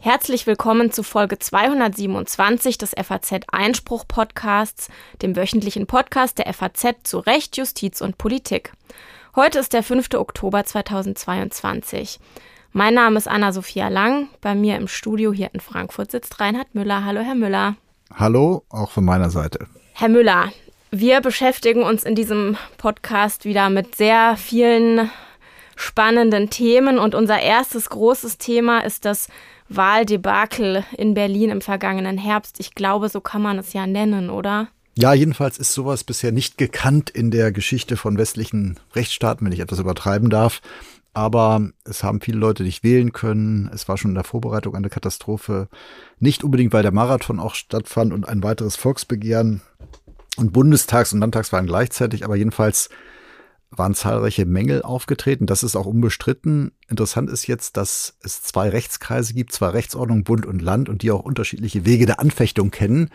Herzlich willkommen zu Folge 227 des FAZ Einspruch Podcasts, dem wöchentlichen Podcast der FAZ zu Recht, Justiz und Politik. Heute ist der 5. Oktober 2022. Mein Name ist Anna-Sophia Lang. Bei mir im Studio hier in Frankfurt sitzt Reinhard Müller. Hallo, Herr Müller. Hallo, auch von meiner Seite. Herr Müller, wir beschäftigen uns in diesem Podcast wieder mit sehr vielen spannenden Themen und unser erstes großes Thema ist das Wahldebakel in Berlin im vergangenen Herbst. Ich glaube, so kann man es ja nennen, oder? Ja, jedenfalls ist sowas bisher nicht gekannt in der Geschichte von westlichen Rechtsstaaten, wenn ich etwas übertreiben darf. Aber es haben viele Leute nicht wählen können. Es war schon in der Vorbereitung eine Katastrophe. Nicht unbedingt, weil der Marathon auch stattfand und ein weiteres Volksbegehren und Bundestags- und Landtagswahlen gleichzeitig. Aber jedenfalls waren zahlreiche Mängel aufgetreten. Das ist auch unbestritten. Interessant ist jetzt, dass es zwei Rechtskreise gibt, zwei Rechtsordnungen, Bund und Land, und die auch unterschiedliche Wege der Anfechtung kennen.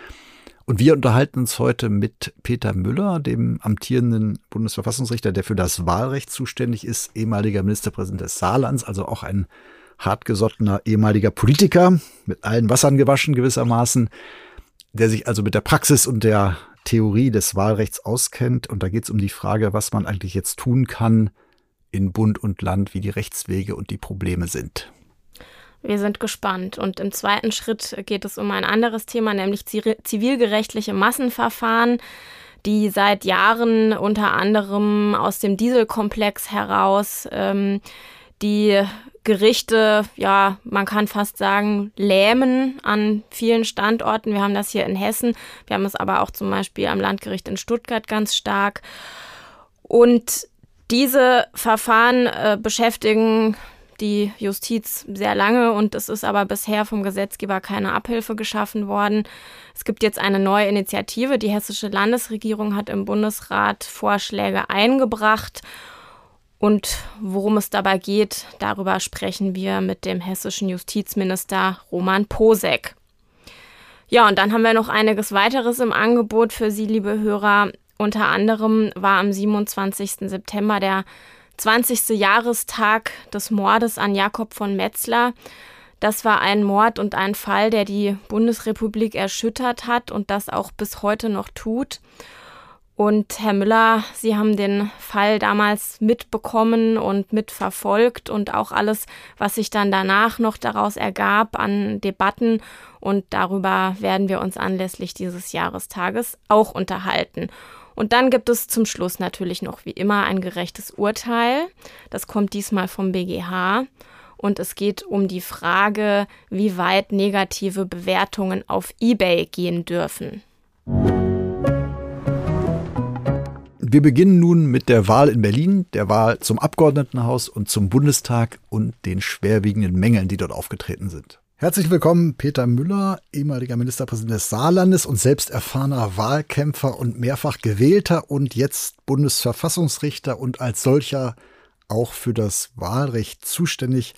Und wir unterhalten uns heute mit Peter Müller, dem amtierenden Bundesverfassungsrichter, der für das Wahlrecht zuständig ist, ehemaliger Ministerpräsident des Saarlands, also auch ein hartgesottener ehemaliger Politiker, mit allen Wassern gewaschen gewissermaßen, der sich also mit der Praxis und der Theorie des Wahlrechts auskennt. Und da geht es um die Frage, was man eigentlich jetzt tun kann in Bund und Land, wie die Rechtswege und die Probleme sind. Wir sind gespannt. Und im zweiten Schritt geht es um ein anderes Thema, nämlich zivilgerechtliche Massenverfahren, die seit Jahren unter anderem aus dem Dieselkomplex heraus ähm, die Gerichte, ja, man kann fast sagen, lähmen an vielen Standorten. Wir haben das hier in Hessen, wir haben es aber auch zum Beispiel am Landgericht in Stuttgart ganz stark. Und diese Verfahren äh, beschäftigen die Justiz sehr lange und es ist aber bisher vom Gesetzgeber keine Abhilfe geschaffen worden. Es gibt jetzt eine neue Initiative. Die hessische Landesregierung hat im Bundesrat Vorschläge eingebracht und worum es dabei geht, darüber sprechen wir mit dem hessischen Justizminister Roman Posek. Ja, und dann haben wir noch einiges weiteres im Angebot für Sie, liebe Hörer. Unter anderem war am 27. September der 20. Jahrestag des Mordes an Jakob von Metzler. Das war ein Mord und ein Fall, der die Bundesrepublik erschüttert hat und das auch bis heute noch tut. Und Herr Müller, Sie haben den Fall damals mitbekommen und mitverfolgt und auch alles, was sich dann danach noch daraus ergab an Debatten. Und darüber werden wir uns anlässlich dieses Jahrestages auch unterhalten. Und dann gibt es zum Schluss natürlich noch wie immer ein gerechtes Urteil. Das kommt diesmal vom BGH. Und es geht um die Frage, wie weit negative Bewertungen auf eBay gehen dürfen. Wir beginnen nun mit der Wahl in Berlin, der Wahl zum Abgeordnetenhaus und zum Bundestag und den schwerwiegenden Mängeln, die dort aufgetreten sind. Herzlich willkommen, Peter Müller, ehemaliger Ministerpräsident des Saarlandes und selbst erfahrener Wahlkämpfer und mehrfach gewählter und jetzt Bundesverfassungsrichter und als solcher auch für das Wahlrecht zuständig.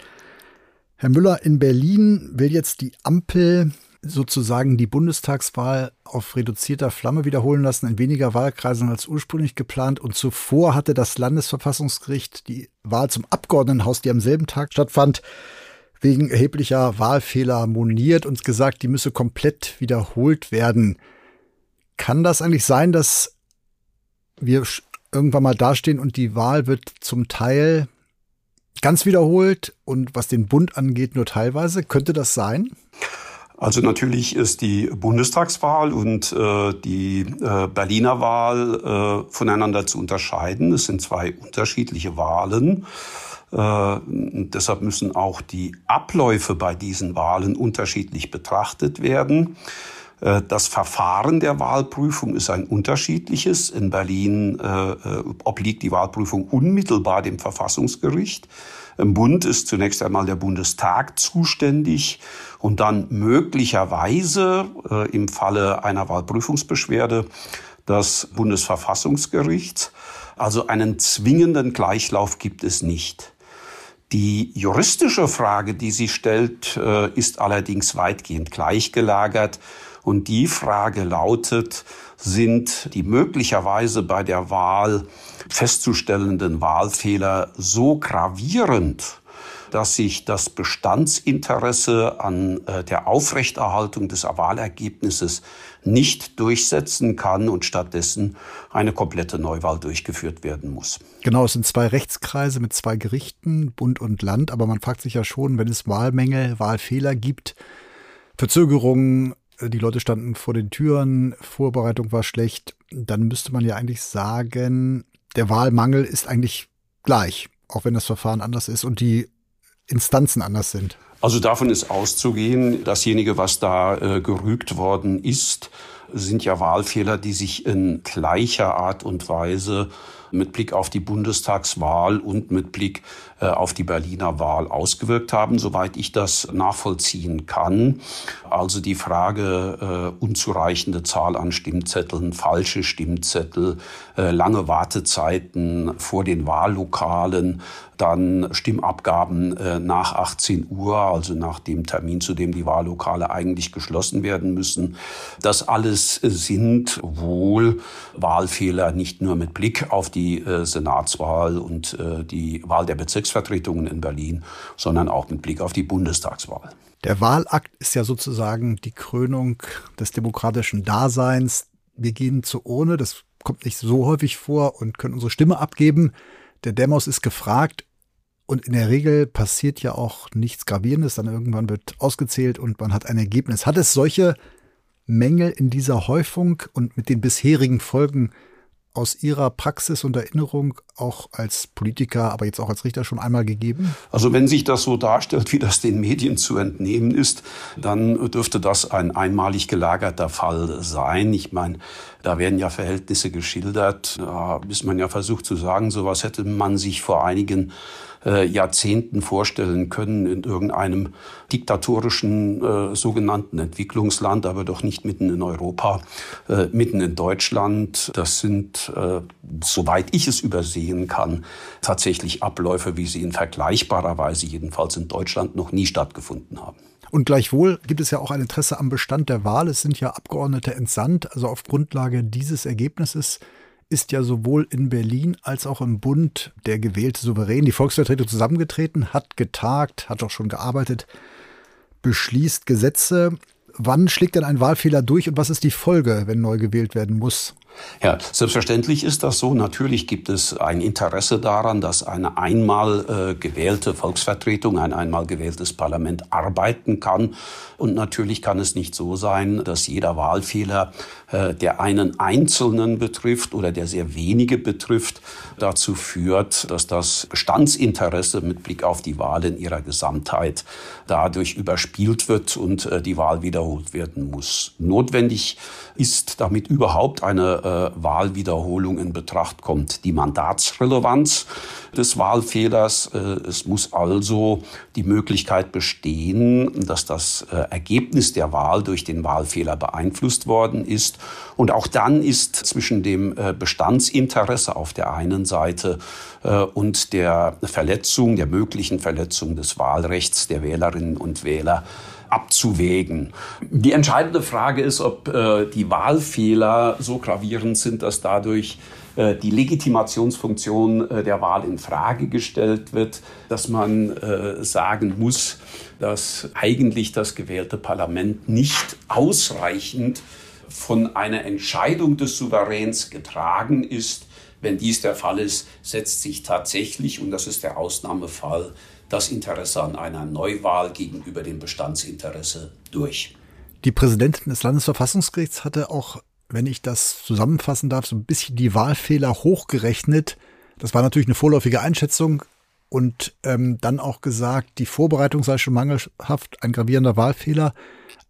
Herr Müller, in Berlin will jetzt die Ampel sozusagen die Bundestagswahl auf reduzierter Flamme wiederholen lassen, in weniger Wahlkreisen als ursprünglich geplant. Und zuvor hatte das Landesverfassungsgericht die Wahl zum Abgeordnetenhaus, die am selben Tag stattfand, wegen erheblicher Wahlfehler moniert und gesagt, die müsse komplett wiederholt werden. Kann das eigentlich sein, dass wir irgendwann mal dastehen und die Wahl wird zum Teil ganz wiederholt und was den Bund angeht nur teilweise? Könnte das sein? Also natürlich ist die Bundestagswahl und äh, die äh, Berliner Wahl äh, voneinander zu unterscheiden. Es sind zwei unterschiedliche Wahlen. Äh, deshalb müssen auch die Abläufe bei diesen Wahlen unterschiedlich betrachtet werden. Äh, das Verfahren der Wahlprüfung ist ein unterschiedliches. In Berlin äh, äh obliegt die Wahlprüfung unmittelbar dem Verfassungsgericht. Im Bund ist zunächst einmal der Bundestag zuständig und dann möglicherweise äh, im Falle einer Wahlprüfungsbeschwerde das Bundesverfassungsgericht. Also einen zwingenden Gleichlauf gibt es nicht. Die juristische Frage, die sie stellt, äh, ist allerdings weitgehend gleichgelagert Und die Frage lautet, sind die möglicherweise bei der Wahl festzustellenden Wahlfehler so gravierend, dass sich das Bestandsinteresse an äh, der Aufrechterhaltung des Wahlergebnisses nicht durchsetzen kann und stattdessen eine komplette Neuwahl durchgeführt werden muss. Genau, es sind zwei Rechtskreise mit zwei Gerichten, Bund und Land, aber man fragt sich ja schon, wenn es Wahlmängel, Wahlfehler gibt, Verzögerungen, äh, die Leute standen vor den Türen, Vorbereitung war schlecht, dann müsste man ja eigentlich sagen, der Wahlmangel ist eigentlich gleich, auch wenn das Verfahren anders ist und die Instanzen anders sind. Also davon ist auszugehen, dasjenige, was da äh, gerügt worden ist, sind ja Wahlfehler, die sich in gleicher Art und Weise mit Blick auf die Bundestagswahl und mit Blick äh, auf die Berliner Wahl ausgewirkt haben, soweit ich das nachvollziehen kann. Also die Frage äh, unzureichende Zahl an Stimmzetteln, falsche Stimmzettel, äh, lange Wartezeiten vor den Wahllokalen, dann Stimmabgaben äh, nach 18 Uhr, also nach dem Termin, zu dem die Wahllokale eigentlich geschlossen werden müssen. Das alles sind wohl Wahlfehler, nicht nur mit Blick auf die äh, Senatswahl und äh, die Wahl der Bezirksvertretungen in Berlin, sondern auch mit Blick auf die Bundestagswahl. Der Wahlakt ist ja sozusagen die Krönung des demokratischen Daseins. Wir gehen zur Urne, das kommt nicht so häufig vor und können unsere Stimme abgeben. Der Demos ist gefragt und in der Regel passiert ja auch nichts Gravierendes, dann irgendwann wird ausgezählt und man hat ein Ergebnis. Hat es solche Mängel in dieser Häufung und mit den bisherigen Folgen aus Ihrer Praxis und Erinnerung auch als Politiker, aber jetzt auch als Richter schon einmal gegeben? Also wenn sich das so darstellt, wie das den Medien zu entnehmen ist, dann dürfte das ein einmalig gelagerter Fall sein. Ich meine, da werden ja Verhältnisse geschildert. Da ist man ja versucht zu sagen, sowas hätte man sich vor einigen äh, Jahrzehnten vorstellen können in irgendeinem diktatorischen äh, sogenannten Entwicklungsland, aber doch nicht mitten in Europa, äh, mitten in Deutschland. Das sind, äh, soweit ich es übersehen kann, tatsächlich Abläufe, wie sie in vergleichbarer Weise jedenfalls in Deutschland noch nie stattgefunden haben. Und gleichwohl gibt es ja auch ein Interesse am Bestand der Wahl. Es sind ja Abgeordnete entsandt. Also auf Grundlage dieses Ergebnisses ist ja sowohl in Berlin als auch im Bund der gewählte Souverän, die Volksvertretung zusammengetreten, hat getagt, hat auch schon gearbeitet, beschließt Gesetze. Wann schlägt denn ein Wahlfehler durch und was ist die Folge, wenn neu gewählt werden muss? Ja, selbstverständlich ist das so. Natürlich gibt es ein Interesse daran, dass eine einmal äh, gewählte Volksvertretung, ein einmal gewähltes Parlament arbeiten kann. Und natürlich kann es nicht so sein, dass jeder Wahlfehler, äh, der einen Einzelnen betrifft oder der sehr wenige betrifft, dazu führt, dass das Bestandsinteresse mit Blick auf die Wahl in ihrer Gesamtheit dadurch überspielt wird und äh, die Wahl wiederholt werden muss. Notwendig ist damit überhaupt eine äh, Wahlwiederholung in Betracht kommt. Die Mandatsrelevanz des Wahlfehlers. Es muss also die Möglichkeit bestehen, dass das Ergebnis der Wahl durch den Wahlfehler beeinflusst worden ist. Und auch dann ist zwischen dem äh, Bestandsinteresse auf der einen Seite äh, und der Verletzung, der möglichen Verletzung des Wahlrechts der Wählerinnen und Wähler abzuwägen. Die entscheidende Frage ist, ob äh, die Wahlfehler so gravierend sind, dass dadurch die Legitimationsfunktion der Wahl in Frage gestellt wird, dass man sagen muss, dass eigentlich das gewählte Parlament nicht ausreichend von einer Entscheidung des Souveräns getragen ist. Wenn dies der Fall ist, setzt sich tatsächlich, und das ist der Ausnahmefall, das Interesse an einer Neuwahl gegenüber dem Bestandsinteresse durch. Die Präsidentin des Landesverfassungsgerichts hatte auch, wenn ich das zusammenfassen darf, so ein bisschen die Wahlfehler hochgerechnet. Das war natürlich eine vorläufige Einschätzung und ähm, dann auch gesagt, die Vorbereitung sei schon mangelhaft, ein gravierender Wahlfehler.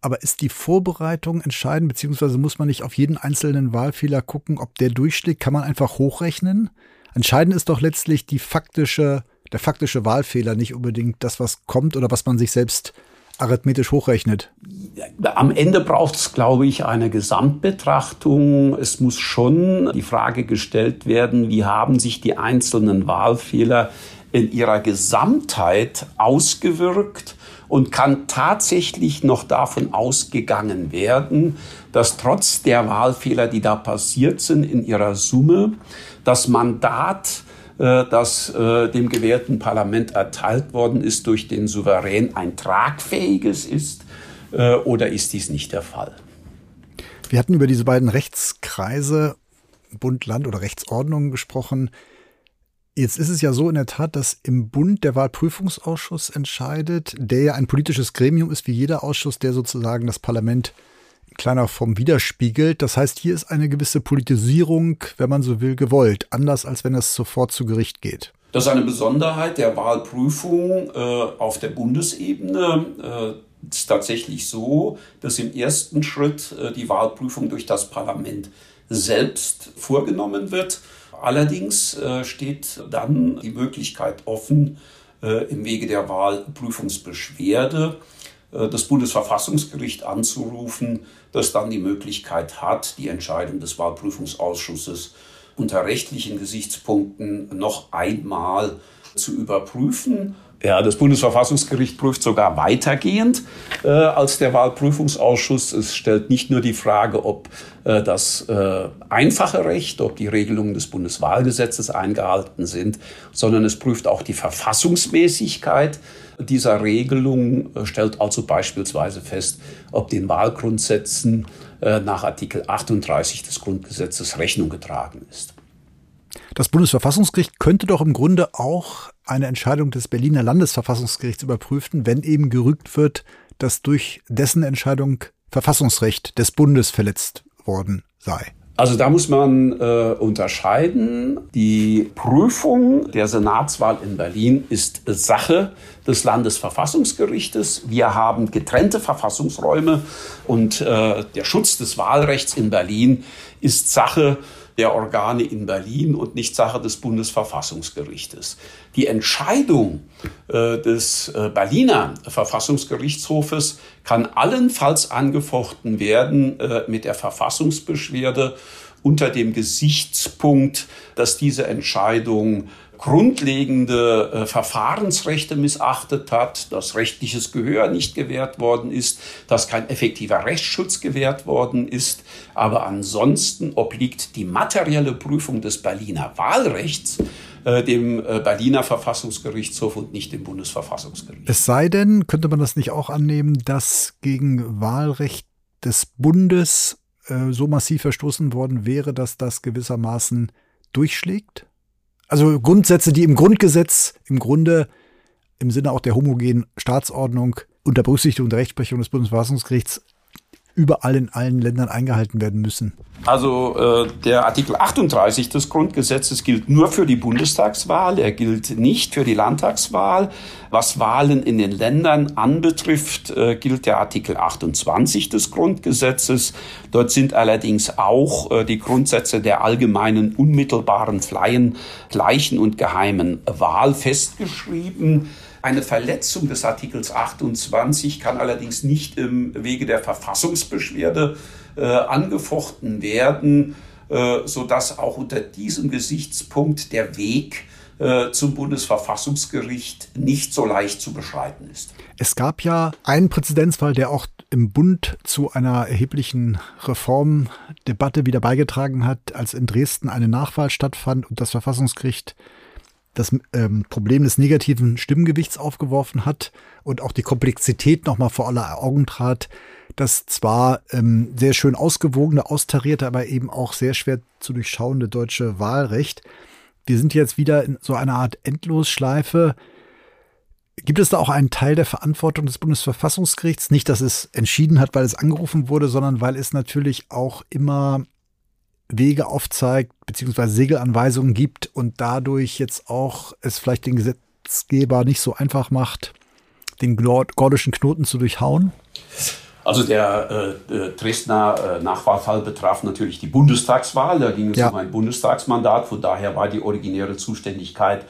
Aber ist die Vorbereitung entscheidend, beziehungsweise muss man nicht auf jeden einzelnen Wahlfehler gucken, ob der durchschlägt? Kann man einfach hochrechnen? Entscheidend ist doch letztlich die faktische der faktische Wahlfehler, nicht unbedingt das, was kommt oder was man sich selbst arithmetisch hochrechnet? Am Ende braucht es, glaube ich, eine Gesamtbetrachtung. Es muss schon die Frage gestellt werden, wie haben sich die einzelnen Wahlfehler in ihrer Gesamtheit ausgewirkt und kann tatsächlich noch davon ausgegangen werden, dass trotz der Wahlfehler, die da passiert sind in ihrer Summe, das Mandat, äh, das äh, dem gewählten Parlament erteilt worden ist, durch den Souverän ein tragfähiges ist? Äh, oder ist dies nicht der Fall? Wir hatten über diese beiden Rechtskreise Bund, Land oder Rechtsordnung gesprochen. Jetzt ist es ja so in der Tat, dass im Bund der Wahlprüfungsausschuss entscheidet, der ja ein politisches Gremium ist, wie jeder Ausschuss, der sozusagen das Parlament in kleiner Form widerspiegelt. Das heißt, hier ist eine gewisse Politisierung, wenn man so will, gewollt, anders als wenn es sofort zu Gericht geht. Das ist eine Besonderheit der Wahlprüfung äh, auf der Bundesebene. Äh, es ist tatsächlich so, dass im ersten Schritt äh, die Wahlprüfung durch das Parlament selbst vorgenommen wird. Allerdings äh, steht dann die Möglichkeit offen, äh, im Wege der Wahlprüfungsbeschwerde äh, das Bundesverfassungsgericht anzurufen, das dann die Möglichkeit hat, die Entscheidung des Wahlprüfungsausschusses unter rechtlichen Gesichtspunkten noch einmal zu überprüfen. Ja, das Bundesverfassungsgericht prüft sogar weitergehend äh, als der Wahlprüfungsausschuss. Es stellt nicht nur die Frage, ob äh, das äh, einfache Recht, ob die Regelungen des Bundeswahlgesetzes eingehalten sind, sondern es prüft auch die Verfassungsmäßigkeit dieser Regelung, äh, stellt also beispielsweise fest, ob den Wahlgrundsätzen äh, nach Artikel 38 des Grundgesetzes Rechnung getragen ist. Das Bundesverfassungsgericht könnte doch im Grunde auch eine Entscheidung des Berliner Landesverfassungsgerichts überprüfen, wenn eben gerügt wird, dass durch dessen Entscheidung Verfassungsrecht des Bundes verletzt worden sei. Also da muss man äh, unterscheiden. Die Prüfung der Senatswahl in Berlin ist Sache des Landesverfassungsgerichtes. Wir haben getrennte Verfassungsräume und äh, der Schutz des Wahlrechts in Berlin ist Sache der Organe in Berlin und nicht Sache des Bundesverfassungsgerichtes. Die Entscheidung äh, des äh, Berliner Verfassungsgerichtshofes kann allenfalls angefochten werden äh, mit der Verfassungsbeschwerde unter dem Gesichtspunkt, dass diese Entscheidung grundlegende äh, Verfahrensrechte missachtet hat, dass rechtliches Gehör nicht gewährt worden ist, dass kein effektiver Rechtsschutz gewährt worden ist. Aber ansonsten obliegt die materielle Prüfung des Berliner Wahlrechts äh, dem äh, Berliner Verfassungsgerichtshof und nicht dem Bundesverfassungsgericht. Es sei denn, könnte man das nicht auch annehmen, dass gegen Wahlrecht des Bundes so massiv verstoßen worden wäre, dass das gewissermaßen durchschlägt? Also Grundsätze, die im Grundgesetz im Grunde im Sinne auch der homogenen Staatsordnung unter Berücksichtigung der Rechtsprechung des Bundesverfassungsgerichts überall in allen Ländern eingehalten werden müssen. Also äh, der Artikel 38 des Grundgesetzes gilt nur für die Bundestagswahl, er gilt nicht für die Landtagswahl. Was Wahlen in den Ländern anbetrifft, äh, gilt der Artikel 28 des Grundgesetzes. Dort sind allerdings auch äh, die Grundsätze der allgemeinen, unmittelbaren, freien, gleichen und geheimen Wahl festgeschrieben. Eine Verletzung des Artikels 28 kann allerdings nicht im Wege der Verfassungsbeschwerde äh, angefochten werden, äh, sodass auch unter diesem Gesichtspunkt der Weg äh, zum Bundesverfassungsgericht nicht so leicht zu beschreiten ist. Es gab ja einen Präzedenzfall, der auch im Bund zu einer erheblichen Reformdebatte wieder beigetragen hat, als in Dresden eine Nachwahl stattfand und das Verfassungsgericht das ähm, Problem des negativen Stimmgewichts aufgeworfen hat und auch die Komplexität nochmal vor aller Augen trat, das zwar ähm, sehr schön ausgewogene, austarierte, aber eben auch sehr schwer zu durchschauende deutsche Wahlrecht. Wir sind jetzt wieder in so einer Art Endlosschleife. Gibt es da auch einen Teil der Verantwortung des Bundesverfassungsgerichts? Nicht, dass es entschieden hat, weil es angerufen wurde, sondern weil es natürlich auch immer Wege aufzeigt, beziehungsweise Segelanweisungen gibt und dadurch jetzt auch es vielleicht den Gesetzgeber nicht so einfach macht, den gordischen Knoten zu durchhauen? Also der äh, Dresdner äh, Nachwahlfall betraf natürlich die Bundestagswahl. Da ging es ja. um ein Bundestagsmandat. Von daher war die originäre Zuständigkeit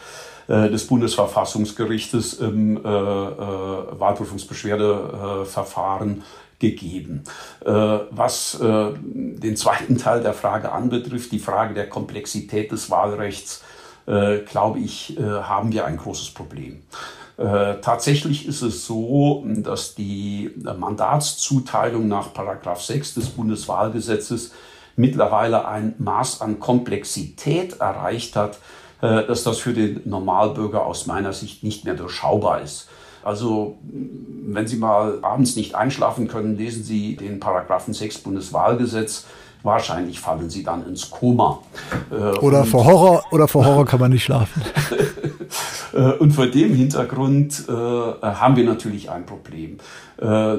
äh, des Bundesverfassungsgerichtes im äh, äh, Wahlprüfungsbeschwerdeverfahren gegeben. Äh, was äh, den zweiten Teil der Frage anbetrifft, die Frage der Komplexität des Wahlrechts, äh, glaube ich, haben wir ein großes Problem. Tatsächlich ist es so, dass die Mandatszuteilung nach Paragraph 6 des Bundeswahlgesetzes mittlerweile ein Maß an Komplexität erreicht hat, dass das für den Normalbürger aus meiner Sicht nicht mehr durchschaubar ist. Also wenn Sie mal abends nicht einschlafen können, lesen Sie den Paragraphen 6 Bundeswahlgesetz. Wahrscheinlich fallen Sie dann ins Koma. Äh, oder vor Horror oder vor Horror kann man nicht schlafen. Äh, und vor dem Hintergrund äh, haben wir natürlich ein Problem. Äh,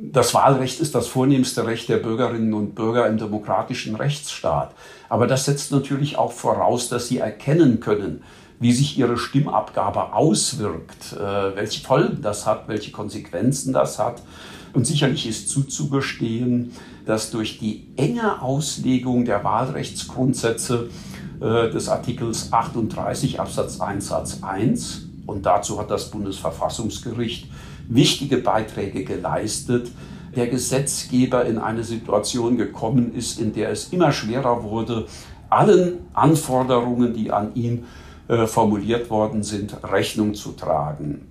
das Wahlrecht ist das vornehmste Recht der Bürgerinnen und Bürger im demokratischen Rechtsstaat. Aber das setzt natürlich auch voraus, dass sie erkennen können, wie sich ihre Stimmabgabe auswirkt, äh, welche Folgen das hat, welche Konsequenzen das hat. Und sicherlich ist zuzugestehen, dass durch die enge Auslegung der Wahlrechtsgrundsätze äh, des Artikels 38 Absatz 1 Satz 1, und dazu hat das Bundesverfassungsgericht wichtige Beiträge geleistet, der Gesetzgeber in eine Situation gekommen ist, in der es immer schwerer wurde, allen Anforderungen, die an ihn äh, formuliert worden sind, Rechnung zu tragen.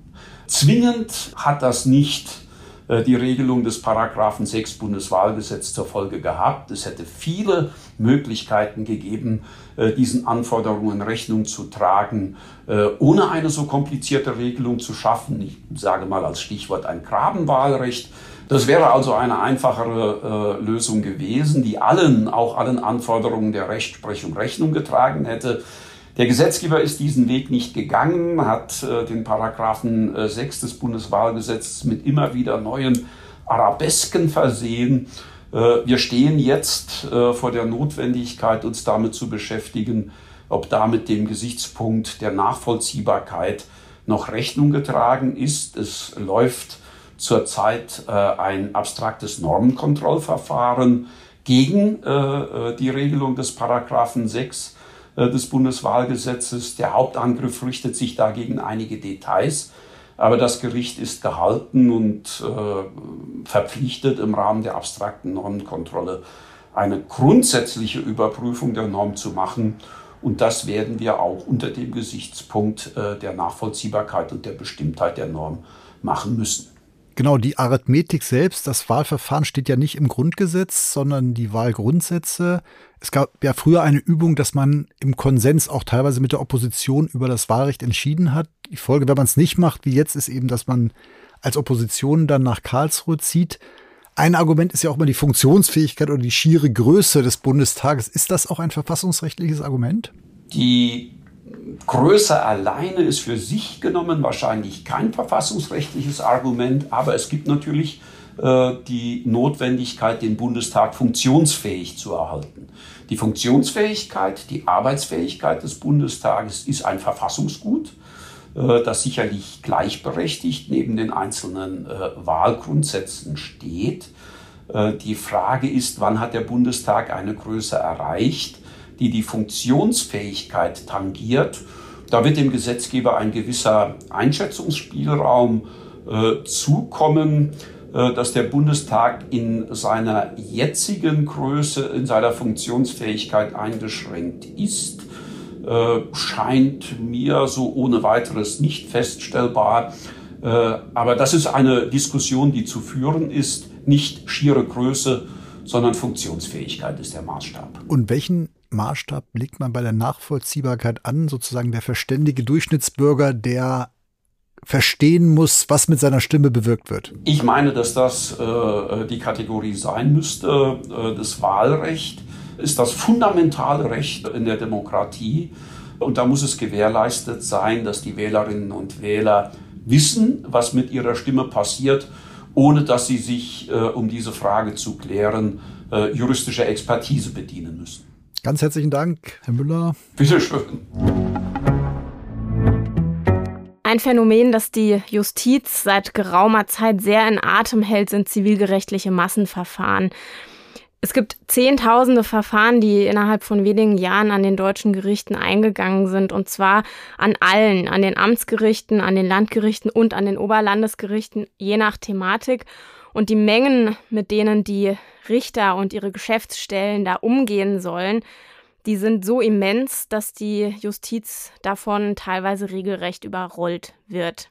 Zwingend hat das nicht äh, die Regelung des Paragraphen 6 Bundeswahlgesetz zur Folge gehabt. Es hätte viele Möglichkeiten gegeben, äh, diesen Anforderungen Rechnung zu tragen, äh, ohne eine so komplizierte Regelung zu schaffen. Ich sage mal als Stichwort ein Grabenwahlrecht. Das wäre also eine einfachere Lösung gewesen, die allen, auch allen Anforderungen der Rechtsprechung Rechnung getragen hätte. Der Gesetzgeber ist diesen Weg nicht gegangen, hat äh, den Paragraphen äh, 6 des Bundeswahlgesetzes mit immer wieder neuen Arabesken versehen. Äh, wir stehen jetzt äh, vor der Notwendigkeit, uns damit zu beschäftigen, ob damit dem Gesichtspunkt der Nachvollziehbarkeit noch Rechnung getragen ist. Es läuft zurzeit äh, ein abstraktes Normenkontrollverfahren gegen äh, die Regelung des Paragraphen 6 äh, des Bundeswahlgesetzes. Der Hauptangriff richtet sich dagegen einige Details. Aber das Gericht ist gehalten und äh, verpflichtet im Rahmen der abstrakten Normenkontrolle eine grundsätzliche Überprüfung der Norm zu machen. Und das werden wir auch unter dem Gesichtspunkt äh, der Nachvollziehbarkeit und der Bestimmtheit der Norm machen müssen. Genau, die Arithmetik selbst, das Wahlverfahren steht ja nicht im Grundgesetz, sondern die Wahlgrundsätze. Es gab ja früher eine Übung, dass man im Konsens auch teilweise mit der Opposition über das Wahlrecht entschieden hat. Die Folge, wenn man es nicht macht, wie jetzt, ist eben, dass man als Opposition dann nach Karlsruhe zieht. Ein Argument ist ja auch mal die Funktionsfähigkeit oder die schiere Größe des Bundestages. Ist das auch ein verfassungsrechtliches Argument? Die Größe alleine ist für sich genommen wahrscheinlich kein verfassungsrechtliches Argument, aber es gibt natürlich äh, die Notwendigkeit, den Bundestag funktionsfähig zu erhalten. Die Funktionsfähigkeit, die Arbeitsfähigkeit des Bundestages ist ein Verfassungsgut, äh, das sicherlich gleichberechtigt neben den einzelnen äh, Wahlgrundsätzen steht. Die Frage ist, wann hat der Bundestag eine Größe erreicht? Die die Funktionsfähigkeit tangiert. Da wird dem Gesetzgeber ein gewisser Einschätzungsspielraum äh, zukommen, äh, dass der Bundestag in seiner jetzigen Größe, in seiner Funktionsfähigkeit eingeschränkt ist, äh, scheint mir so ohne weiteres nicht feststellbar. Äh, aber das ist eine Diskussion, die zu führen ist, nicht schiere Größe, sondern Funktionsfähigkeit ist der Maßstab. Und welchen Maßstab legt man bei der Nachvollziehbarkeit an, sozusagen der verständige Durchschnittsbürger, der verstehen muss, was mit seiner Stimme bewirkt wird? Ich meine, dass das äh, die Kategorie sein müsste. Äh, das Wahlrecht ist das fundamentale Recht in der Demokratie. Und da muss es gewährleistet sein, dass die Wählerinnen und Wähler wissen, was mit ihrer Stimme passiert, ohne dass sie sich, äh, um diese Frage zu klären, äh, juristischer Expertise bedienen müssen. Ganz herzlichen Dank, Herr Müller. Bitte schön. Ein Phänomen, das die Justiz seit geraumer Zeit sehr in Atem hält, sind zivilgerechtliche Massenverfahren. Es gibt zehntausende Verfahren, die innerhalb von wenigen Jahren an den deutschen Gerichten eingegangen sind, und zwar an allen, an den Amtsgerichten, an den Landgerichten und an den Oberlandesgerichten, je nach Thematik. Und die Mengen, mit denen die Richter und ihre Geschäftsstellen da umgehen sollen, die sind so immens, dass die Justiz davon teilweise regelrecht überrollt wird.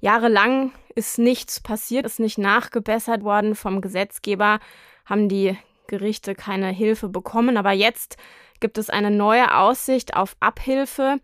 Jahrelang ist nichts passiert, ist nicht nachgebessert worden vom Gesetzgeber, haben die Gerichte keine Hilfe bekommen. Aber jetzt gibt es eine neue Aussicht auf Abhilfe.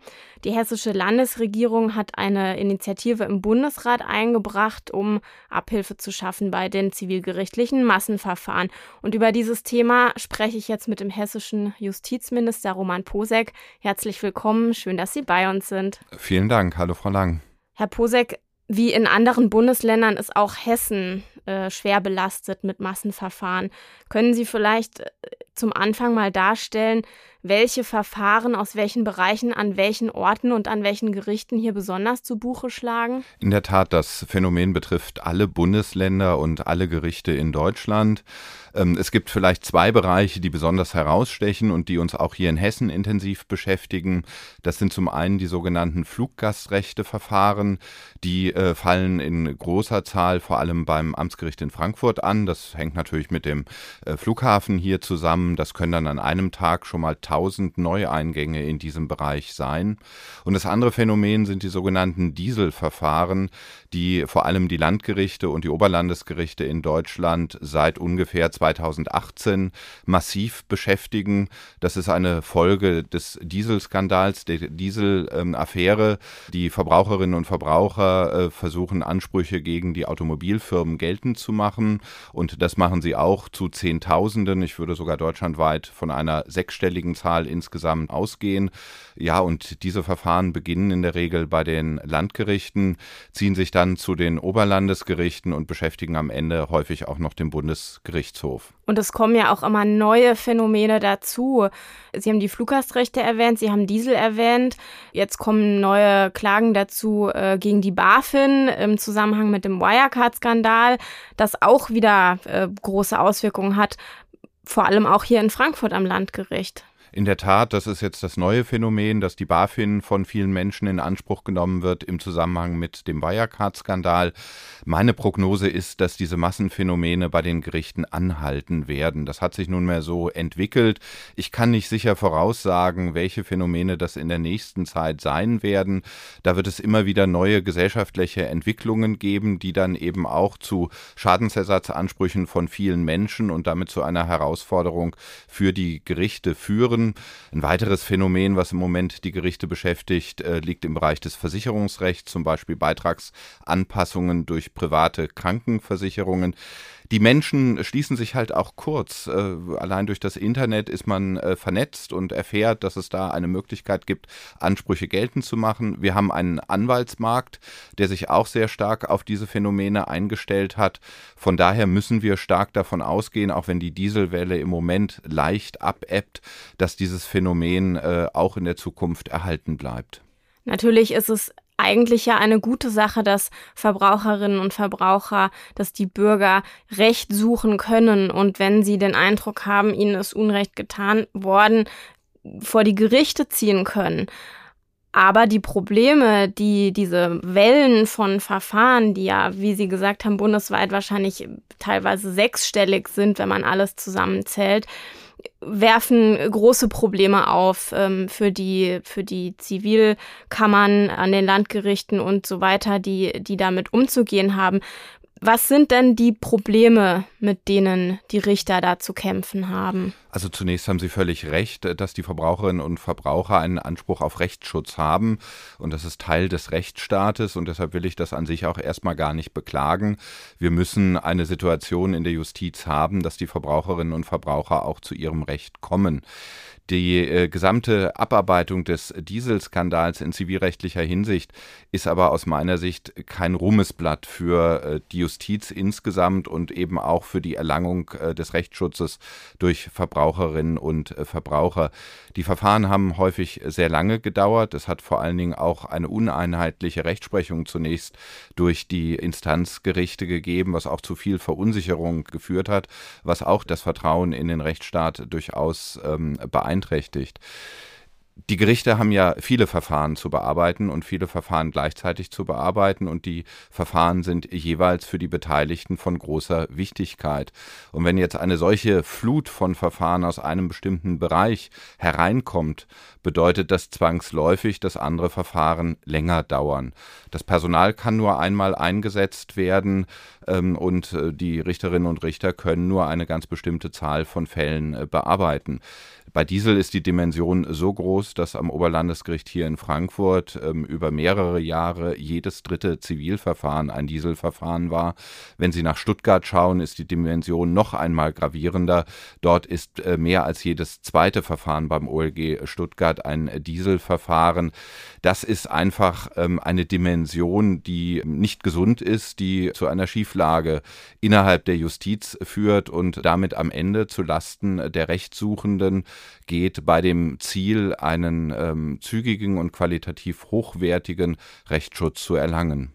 Die hessische Landesregierung hat eine Initiative im Bundesrat eingebracht, um Abhilfe zu schaffen bei den zivilgerichtlichen Massenverfahren. Und über dieses Thema spreche ich jetzt mit dem hessischen Justizminister Roman Posek. Herzlich willkommen, schön, dass Sie bei uns sind. Vielen Dank, hallo Frau Lang. Herr Posek, wie in anderen Bundesländern ist auch Hessen äh, schwer belastet mit Massenverfahren. Können Sie vielleicht äh, zum Anfang mal darstellen, welche Verfahren aus welchen Bereichen an welchen Orten und an welchen Gerichten hier besonders zu Buche schlagen? In der Tat, das Phänomen betrifft alle Bundesländer und alle Gerichte in Deutschland. Ähm, es gibt vielleicht zwei Bereiche, die besonders herausstechen und die uns auch hier in Hessen intensiv beschäftigen. Das sind zum einen die sogenannten Fluggastrechteverfahren. Die äh, fallen in großer Zahl vor allem beim Amtsgericht in Frankfurt an. Das hängt natürlich mit dem äh, Flughafen hier zusammen. Das können dann an einem Tag schon mal 1000 Neueingänge in diesem Bereich sein. Und das andere Phänomen sind die sogenannten Dieselverfahren, die vor allem die Landgerichte und die Oberlandesgerichte in Deutschland seit ungefähr 2018 massiv beschäftigen. Das ist eine Folge des Dieselskandals, der Dieselaffäre. Die Verbraucherinnen und Verbraucher äh, versuchen Ansprüche gegen die Automobilfirmen geltend zu machen und das machen sie auch zu Zehntausenden. Ich würde sogar deutschlandweit von einer sechsstelligen Zahl insgesamt ausgehen. Ja, und diese Verfahren beginnen in der Regel bei den Landgerichten, ziehen sich dann zu den Oberlandesgerichten und beschäftigen am Ende häufig auch noch den Bundesgerichtshof. Und es kommen ja auch immer neue Phänomene dazu. Sie haben die Fluggastrechte erwähnt, Sie haben Diesel erwähnt. Jetzt kommen neue Klagen dazu äh, gegen die BaFin im Zusammenhang mit dem Wirecard-Skandal, das auch wieder äh, große Auswirkungen hat, vor allem auch hier in Frankfurt am Landgericht. In der Tat, das ist jetzt das neue Phänomen, dass die BaFin von vielen Menschen in Anspruch genommen wird im Zusammenhang mit dem Wirecard-Skandal. Meine Prognose ist, dass diese Massenphänomene bei den Gerichten anhalten werden. Das hat sich nunmehr so entwickelt. Ich kann nicht sicher voraussagen, welche Phänomene das in der nächsten Zeit sein werden. Da wird es immer wieder neue gesellschaftliche Entwicklungen geben, die dann eben auch zu Schadensersatzansprüchen von vielen Menschen und damit zu einer Herausforderung für die Gerichte führen führen. Ein weiteres Phänomen, was im Moment die Gerichte beschäftigt, äh, liegt im Bereich des Versicherungsrechts, zum Beispiel Beitragsanpassungen durch private Krankenversicherungen die Menschen schließen sich halt auch kurz. Äh, allein durch das Internet ist man äh, vernetzt und erfährt, dass es da eine Möglichkeit gibt, Ansprüche geltend zu machen. Wir haben einen Anwaltsmarkt, der sich auch sehr stark auf diese Phänomene eingestellt hat. Von daher müssen wir stark davon ausgehen, auch wenn die Dieselwelle im Moment leicht abebbt, dass dieses Phänomen äh, auch in der Zukunft erhalten bleibt. Natürlich ist es eigentlich ja eine gute Sache, dass Verbraucherinnen und Verbraucher, dass die Bürger Recht suchen können und wenn sie den Eindruck haben, ihnen ist Unrecht getan worden, vor die Gerichte ziehen können. Aber die Probleme, die diese Wellen von Verfahren, die ja, wie Sie gesagt haben, bundesweit wahrscheinlich teilweise sechsstellig sind, wenn man alles zusammenzählt, werfen große Probleme auf ähm, für die für die Zivilkammern an den Landgerichten und so weiter, die die damit umzugehen haben. Was sind denn die Probleme, mit denen die Richter da zu kämpfen haben? Also zunächst haben Sie völlig recht, dass die Verbraucherinnen und Verbraucher einen Anspruch auf Rechtsschutz haben und das ist Teil des Rechtsstaates und deshalb will ich das an sich auch erstmal gar nicht beklagen. Wir müssen eine Situation in der Justiz haben, dass die Verbraucherinnen und Verbraucher auch zu ihrem Recht kommen. Die äh, gesamte Abarbeitung des Dieselskandals in zivilrechtlicher Hinsicht ist aber aus meiner Sicht kein Ruhmesblatt für äh, die Justiz insgesamt und eben auch für die Erlangung äh, des Rechtsschutzes durch Verbraucherinnen und äh, Verbraucher. Die Verfahren haben häufig sehr lange gedauert. Es hat vor allen Dingen auch eine uneinheitliche Rechtsprechung zunächst durch die Instanzgerichte gegeben, was auch zu viel Verunsicherung geführt hat, was auch das Vertrauen in den Rechtsstaat durchaus ähm, beeinträchtigt. die Gerichte haben ja viele Verfahren zu bearbeiten und viele Verfahren gleichzeitig zu bearbeiten und die Verfahren sind jeweils für die Beteiligten von großer Wichtigkeit. Und wenn jetzt eine solche Flut von Verfahren aus einem bestimmten Bereich hereinkommt, bedeutet das zwangsläufig, dass andere Verfahren länger dauern. Das Personal kann nur einmal eingesetzt werden und äh, die Richterinnen und Richter können nur eine ganz bestimmte Zahl von Fällen äh, bearbeiten. Bei Diesel ist die Dimension so groß, dass am Oberlandesgericht hier in Frankfurt ähm, über mehrere Jahre jedes dritte Zivilverfahren ein Dieselverfahren war. Wenn Sie nach Stuttgart schauen, ist die Dimension noch einmal gravierender. Dort ist äh, mehr als jedes zweite Verfahren beim OLG Stuttgart ein Dieselverfahren. Das ist einfach ähm, eine Dimension, die nicht gesund ist, die zu einer Schieflage innerhalb der Justiz führt und damit am Ende zu Lasten der Rechtssuchenden geht bei dem Ziel, einen ähm, zügigen und qualitativ hochwertigen Rechtsschutz zu erlangen.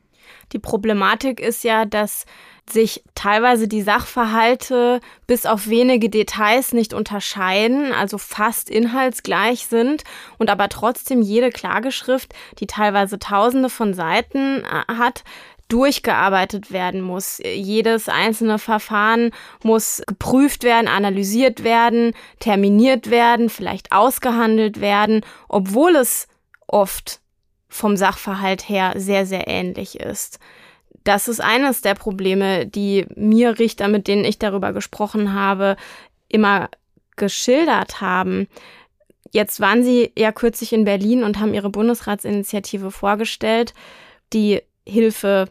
Die Problematik ist ja, dass sich teilweise die Sachverhalte bis auf wenige Details nicht unterscheiden, also fast inhaltsgleich sind und aber trotzdem jede Klageschrift, die teilweise tausende von Seiten äh, hat, durchgearbeitet werden muss. Jedes einzelne Verfahren muss geprüft werden, analysiert werden, terminiert werden, vielleicht ausgehandelt werden, obwohl es oft vom Sachverhalt her sehr, sehr ähnlich ist. Das ist eines der Probleme, die mir Richter, mit denen ich darüber gesprochen habe, immer geschildert haben. Jetzt waren Sie ja kürzlich in Berlin und haben Ihre Bundesratsinitiative vorgestellt, die Hilfe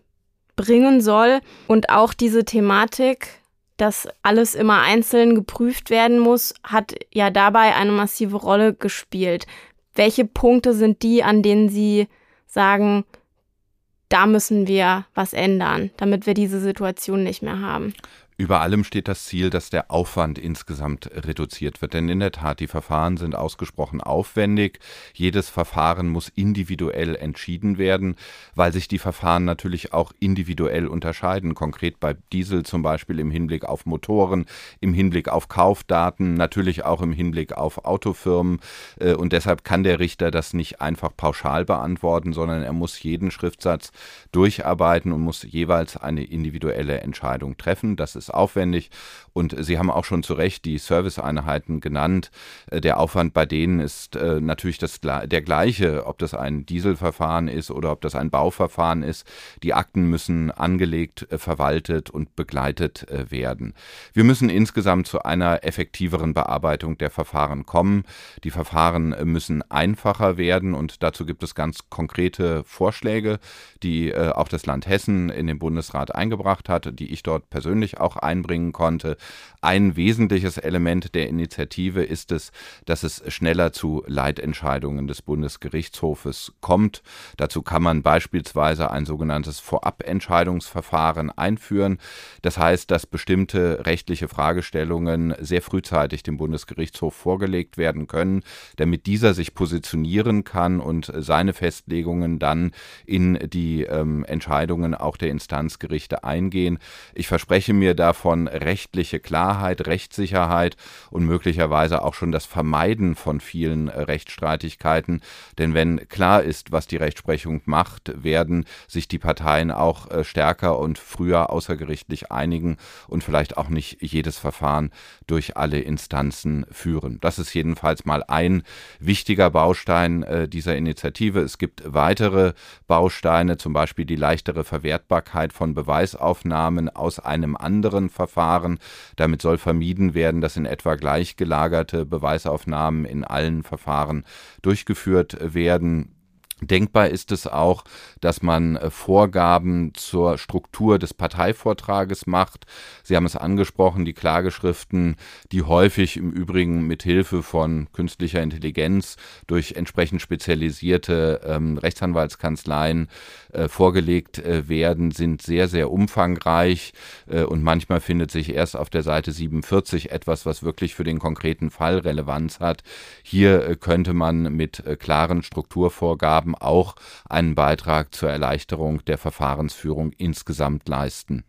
bringen soll. Und auch diese Thematik, dass alles immer einzeln geprüft werden muss, hat ja dabei eine massive Rolle gespielt. Welche Punkte sind die, an denen Sie sagen, da müssen wir was ändern, damit wir diese Situation nicht mehr haben? Über allem steht das Ziel, dass der Aufwand insgesamt reduziert wird. Denn in der Tat, die Verfahren sind ausgesprochen aufwendig. Jedes Verfahren muss individuell entschieden werden, weil sich die Verfahren natürlich auch individuell unterscheiden. Konkret bei Diesel zum Beispiel im Hinblick auf Motoren, im Hinblick auf Kaufdaten, natürlich auch im Hinblick auf Autofirmen. Äh, und deshalb kann der Richter das nicht einfach pauschal beantworten, sondern er muss jeden Schriftsatz durcharbeiten und muss jeweils eine individuelle Entscheidung treffen. Das ist ist aufwendig und Sie haben auch schon zu Recht die Serviceeinheiten genannt. Äh, der Aufwand bei denen ist äh, natürlich das, der gleiche, ob das ein Dieselverfahren ist oder ob das ein Bauverfahren ist. Die Akten müssen angelegt, äh, verwaltet und begleitet werden. Wir müssen insgesamt zu einer effektiveren Bearbeitung der Verfahren kommen. Die Verfahren müssen einfacher werden und dazu gibt es ganz konkrete Vorschläge, die auch das Land Hessen in den Bundesrat eingebracht hat, die ich dort persönlich auch einbringen konnte. Ein wesentliches Element der Initiative ist es, dass es schneller zu Leitentscheidungen des Bundesgerichtshofes kommt. Dazu kann man beispielsweise ein sogenanntes Vorabentscheidungsverfahren einführen. Das heißt, dass bestimmte rechtliche Fragestellungen sehr frühzeitig dem Bundesgerichtshof vorgelegt werden können, damit dieser sich positionieren kann und seine Festlegungen dann in die ähm, Entscheidungen auch der Instanzgerichte eingehen. Ich verspreche mir davon rechtliche Klarheit, Rechtssicherheit und möglicherweise auch schon das Vermeiden von vielen Rechtsstreitigkeiten. Denn wenn klar ist, was die Rechtsprechung macht, werden sich die Parteien auch äh, stärker und früher außergerichtlich einigen und vielleicht auch nicht jedes Verfahren durch alle Instanzen führen. Das ist jedenfalls mal ein wichtiger Baustein äh, dieser Initiative. Es gibt weitere Bausteine, zum Beispiel die leichtere Verwertbarkeit von Beweisaufnahmen aus einem anderen anderen Verfahren. Damit soll vermieden werden, dass in etwa gleichgelagerte Beweisaufnahmen in allen Verfahren durchgeführt werden. Denkbar ist es auch, dass man äh, Vorgaben zur Struktur des Parteivortrages macht. Sie haben es angesprochen, die Klageschriften, die häufig im Übrigen mit Hilfe von künstlicher Intelligenz durch entsprechend spezialisierte ähm, Rechtsanwaltskanzleien äh, vorgelegt äh, werden, sind sehr, sehr umfangreich äh, und manchmal findet sich erst auf der Seite 47 etwas, was wirklich für den konkreten Fall Relevanz hat. Hier äh, könnte man mit klaren Strukturvorgaben haben, auch einen Beitrag zur Erleichterung der Verfahrensführung insgesamt leisten.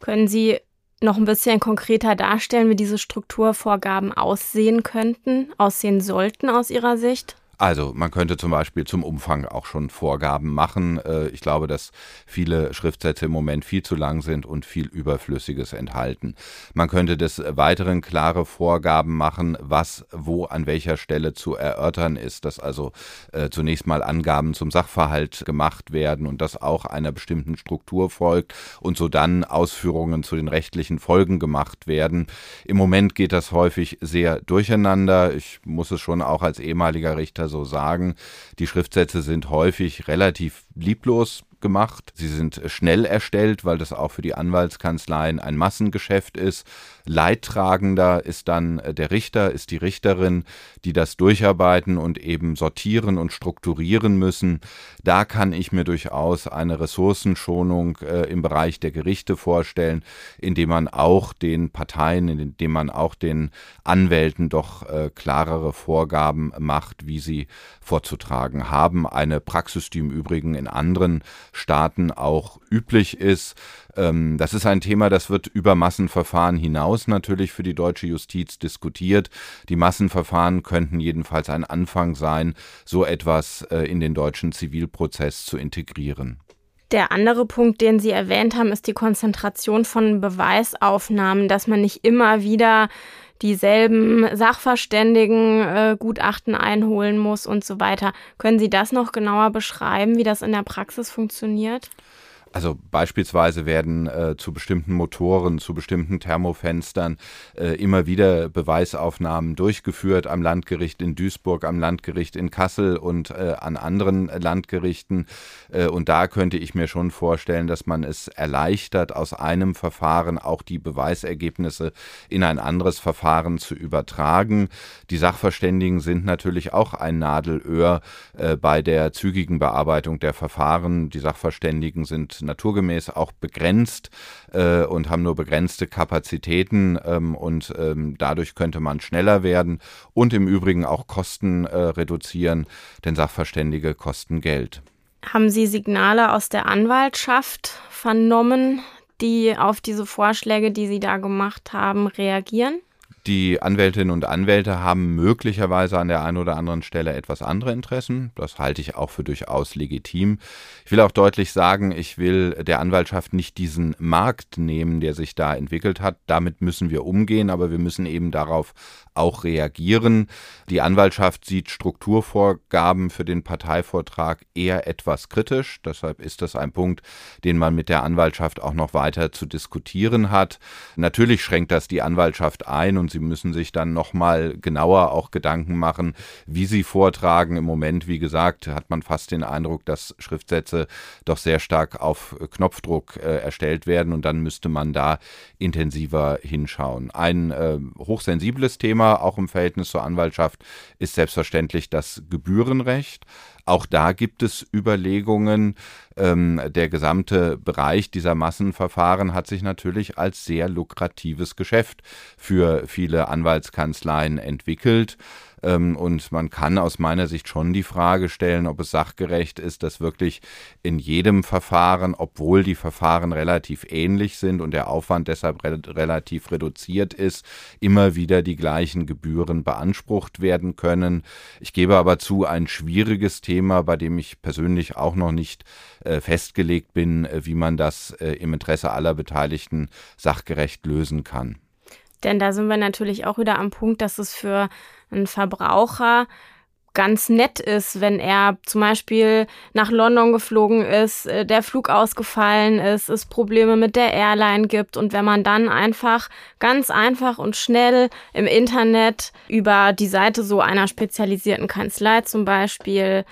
Können Sie noch ein bisschen konkreter darstellen, wie diese Strukturvorgaben aussehen könnten, aussehen sollten aus Ihrer Sicht? Also man könnte zum Beispiel zum Umfang auch schon Vorgaben machen. Äh, ich glaube, dass viele Schriftsätze im Moment viel zu lang sind und viel Überflüssiges enthalten. Man könnte des Weiteren klare Vorgaben machen, was wo an welcher Stelle zu erörtern ist, dass also äh, zunächst mal Angaben zum Sachverhalt gemacht werden und das auch einer bestimmten Struktur folgt und so dann Ausführungen zu den rechtlichen Folgen gemacht werden. Im Moment geht das häufig sehr durcheinander. Ich muss es schon auch als ehemaliger Richter so sagen. Die Schriftsätze sind häufig relativ lieblos gemacht. Sie sind schnell erstellt, weil das auch für die Anwaltskanzleien ein Massengeschäft ist. Leidtragender ist dann äh, der Richter, ist die Richterin, die das durcharbeiten und eben sortieren und strukturieren müssen. Da kann ich mir durchaus eine Ressourcenschonung äh, im Bereich der Gerichte vorstellen, indem man auch den Parteien, indem man auch den Anwälten doch äh, klarere Vorgaben macht, wie sie vorzutragen haben. Eine Praxis, die im Übrigen in anderen Staaten auch üblich ist. Ähm, das ist ein Thema, das wird über Massenverfahren hinaus natürlich für die deutsche Justiz diskutiert. Die Massenverfahren könnten jedenfalls ein Anfang sein, so etwas äh, in den deutschen Zivilprozess zu integrieren. Der andere Punkt, den Sie erwähnt haben, ist die Konzentration von Beweisaufnahmen, dass man nicht immer wieder dieselben Sachverständigen äh, Gutachten einholen muss und so weiter. Können Sie das noch genauer beschreiben, wie das in der Praxis funktioniert? Also beispielsweise werden äh, zu bestimmten Motoren, zu bestimmten Thermofenstern äh, immer wieder Beweisaufnahmen durchgeführt am Landgericht in Duisburg, am Landgericht in Kassel und äh, an anderen Landgerichten. Äh, und da könnte ich mir schon vorstellen, dass man es erleichtert, aus einem Verfahren auch die Beweisergebnisse in ein anderes Verfahren zu übertragen. Die Sachverständigen sind natürlich auch ein Nadelöhr äh, bei der zügigen Bearbeitung der Verfahren. Die Sachverständigen sind naturgemäß auch begrenzt äh, und haben nur begrenzte Kapazitäten ähm, und ähm, dadurch könnte man schneller werden und im Übrigen auch Kosten äh, reduzieren, denn Sachverständige kosten Geld. Haben Sie Signale aus der Anwaltschaft vernommen, die auf diese Vorschläge, die Sie da gemacht haben, reagieren? Die Anwältinnen und Anwälte haben möglicherweise an der einen oder anderen Stelle etwas andere Interessen. Das halte ich auch für durchaus legitim. Ich will auch deutlich sagen, ich will der Anwaltschaft nicht diesen Markt nehmen, der sich da entwickelt hat. Damit müssen wir umgehen, aber wir müssen eben darauf auch reagieren. Die Anwaltschaft sieht Strukturvorgaben für den Parteivortrag eher etwas kritisch. Deshalb ist das ein Punkt, den man mit der Anwaltschaft auch noch weiter zu diskutieren hat. Natürlich schränkt das die Anwaltschaft ein und sie müssen sich dann nochmal genauer auch Gedanken machen, wie sie vortragen. Im Moment, wie gesagt, hat man fast den Eindruck, dass Schriftsätze doch sehr stark auf Knopfdruck äh, erstellt werden und dann müsste man da intensiver hinschauen. Ein äh, hochsensibles Thema Thema, auch im Verhältnis zur Anwaltschaft, ist selbstverständlich das Gebührenrecht. Auch da gibt es Überlegungen. Ähm, der gesamte Bereich dieser Massenverfahren hat sich natürlich als sehr lukratives Geschäft für viele Anwaltskanzleien entwickelt. Ähm, und man kann aus meiner Sicht schon die Frage stellen, ob es sachgerecht ist, dass wirklich in jedem Verfahren, obwohl die Verfahren relativ ähnlich sind und der Aufwand deshalb re relativ reduziert ist, immer wieder die gleichen Gebühren beansprucht werden können. Ich gebe aber zu, ein schwieriges Thema, bei dem ich persönlich auch noch nicht äh, festgelegt bin, äh, wie man das äh, im Interesse aller Beteiligten sachgerecht lösen kann. Denn da sind wir natürlich auch wieder am Punkt, dass es für einen Verbraucher ganz nett ist, wenn er zum Beispiel nach London geflogen ist, äh, der Flug ausgefallen ist, es Probleme mit der Airline gibt und wenn man dann einfach ganz einfach und schnell im Internet über die Seite so einer spezialisierten Kanzlei zum Beispiel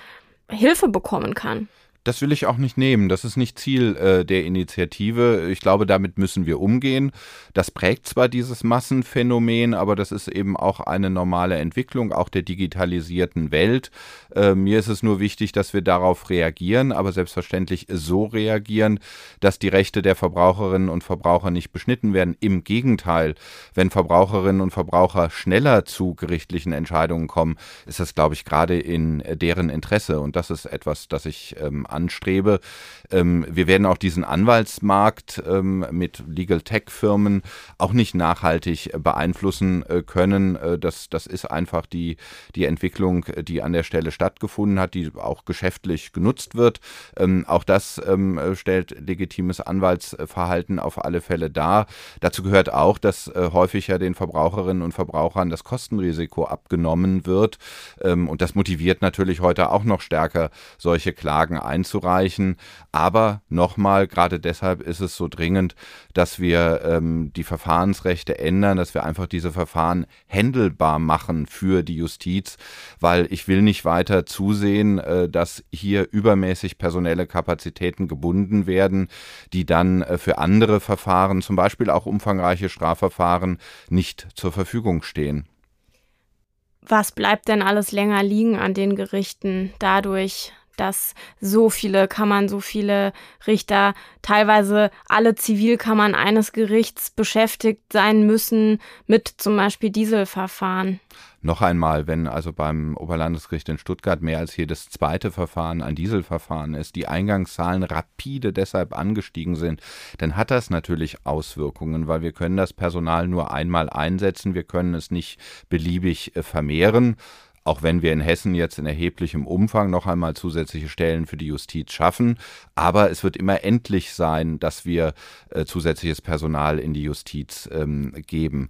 Hilfe bekommen kann. Das will ich auch nicht nehmen. Das ist nicht Ziel äh, der Initiative. Ich glaube, damit müssen wir umgehen. Das prägt zwar dieses Massenphänomen, aber das ist eben auch eine normale Entwicklung, auch der digitalisierten Welt. Äh, mir ist es nur wichtig, dass wir darauf reagieren, aber selbstverständlich so reagieren, dass die Rechte der Verbraucherinnen und Verbraucher nicht beschnitten werden. Im Gegenteil, wenn Verbraucherinnen und Verbraucher schneller zu gerichtlichen Entscheidungen kommen, ist das, glaube ich, gerade in deren Interesse. Und das ist etwas, das ich ähm, anstrebe. Ähm, wir werden auch diesen Anwaltsmarkt ähm, mit Legal Tech Firmen auch nicht nachhaltig beeinflussen äh, können. Äh, das, das ist einfach die, die Entwicklung, die an der Stelle stattgefunden hat, die auch geschäftlich genutzt wird. Ähm, auch das ähm, stellt legitimes Anwaltsverhalten auf alle Fälle dar. Dazu gehört auch, dass äh, häufig den Verbraucherinnen und Verbrauchern das Kostenrisiko abgenommen wird. Ähm, und das motiviert natürlich heute auch noch stärker, solche Klagen einzureichen. Aber nochmal, gerade deshalb ist es so dringend, dass wir ähm, die Verfahrensrechte ändern, dass wir einfach diese Verfahren händelbar machen für die Justiz, weil ich will nicht weiter zusehen, äh, dass hier übermäßig personelle Kapazitäten gebunden werden, die dann äh, für andere Verfahren, zum Beispiel auch umfangreiche Strafverfahren, nicht zur Verfügung stehen. Was bleibt denn alles länger liegen an den Gerichten dadurch, dass so viele Kammern, so viele Richter, teilweise alle Zivilkammern eines Gerichts beschäftigt sein müssen mit zum Beispiel Dieselverfahren. Noch einmal, wenn also beim Oberlandesgericht in Stuttgart mehr als jedes zweite Verfahren ein Dieselverfahren ist, die Eingangszahlen rapide deshalb angestiegen sind, dann hat das natürlich Auswirkungen, weil wir können das Personal nur einmal einsetzen, wir können es nicht beliebig äh, vermehren auch wenn wir in Hessen jetzt in erheblichem Umfang noch einmal zusätzliche Stellen für die Justiz schaffen. Aber es wird immer endlich sein, dass wir äh, zusätzliches Personal in die Justiz ähm, geben.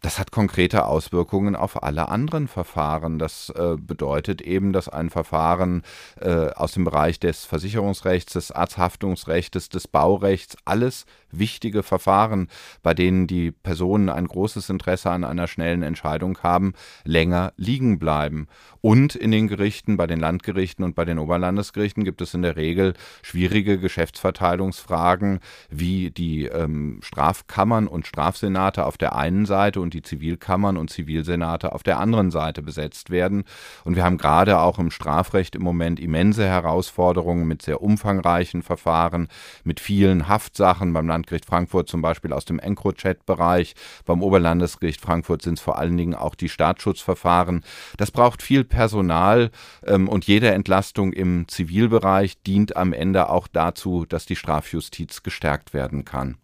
Das hat konkrete Auswirkungen auf alle anderen Verfahren. Das äh, bedeutet eben, dass ein Verfahren äh, aus dem Bereich des Versicherungsrechts, des Arzthaftungsrechts, des Baurechts, alles wichtige Verfahren, bei denen die Personen ein großes Interesse an einer schnellen Entscheidung haben, länger liegen bleiben. Und in den Gerichten, bei den Landgerichten und bei den Oberlandesgerichten gibt es in der Regel schwierige Geschäftsverteilungsfragen, wie die ähm, Strafkammern und Strafsenate auf der einen Seite und die Zivilkammern und Zivilsenate auf der anderen Seite besetzt werden. Und wir haben gerade auch im Strafrecht im Moment immense Herausforderungen mit sehr umfangreichen Verfahren, mit vielen Haftsachen beim Landgericht Frankfurt zum Beispiel aus dem EncroChat-Bereich, beim Oberlandesgericht Frankfurt sind es vor allen Dingen auch die Staatsschutzverfahren. Das braucht viel Personal ähm, und jede Entlastung im Zivilbereich dient am Ende auch dazu, dass die Strafjustiz gestärkt werden kann.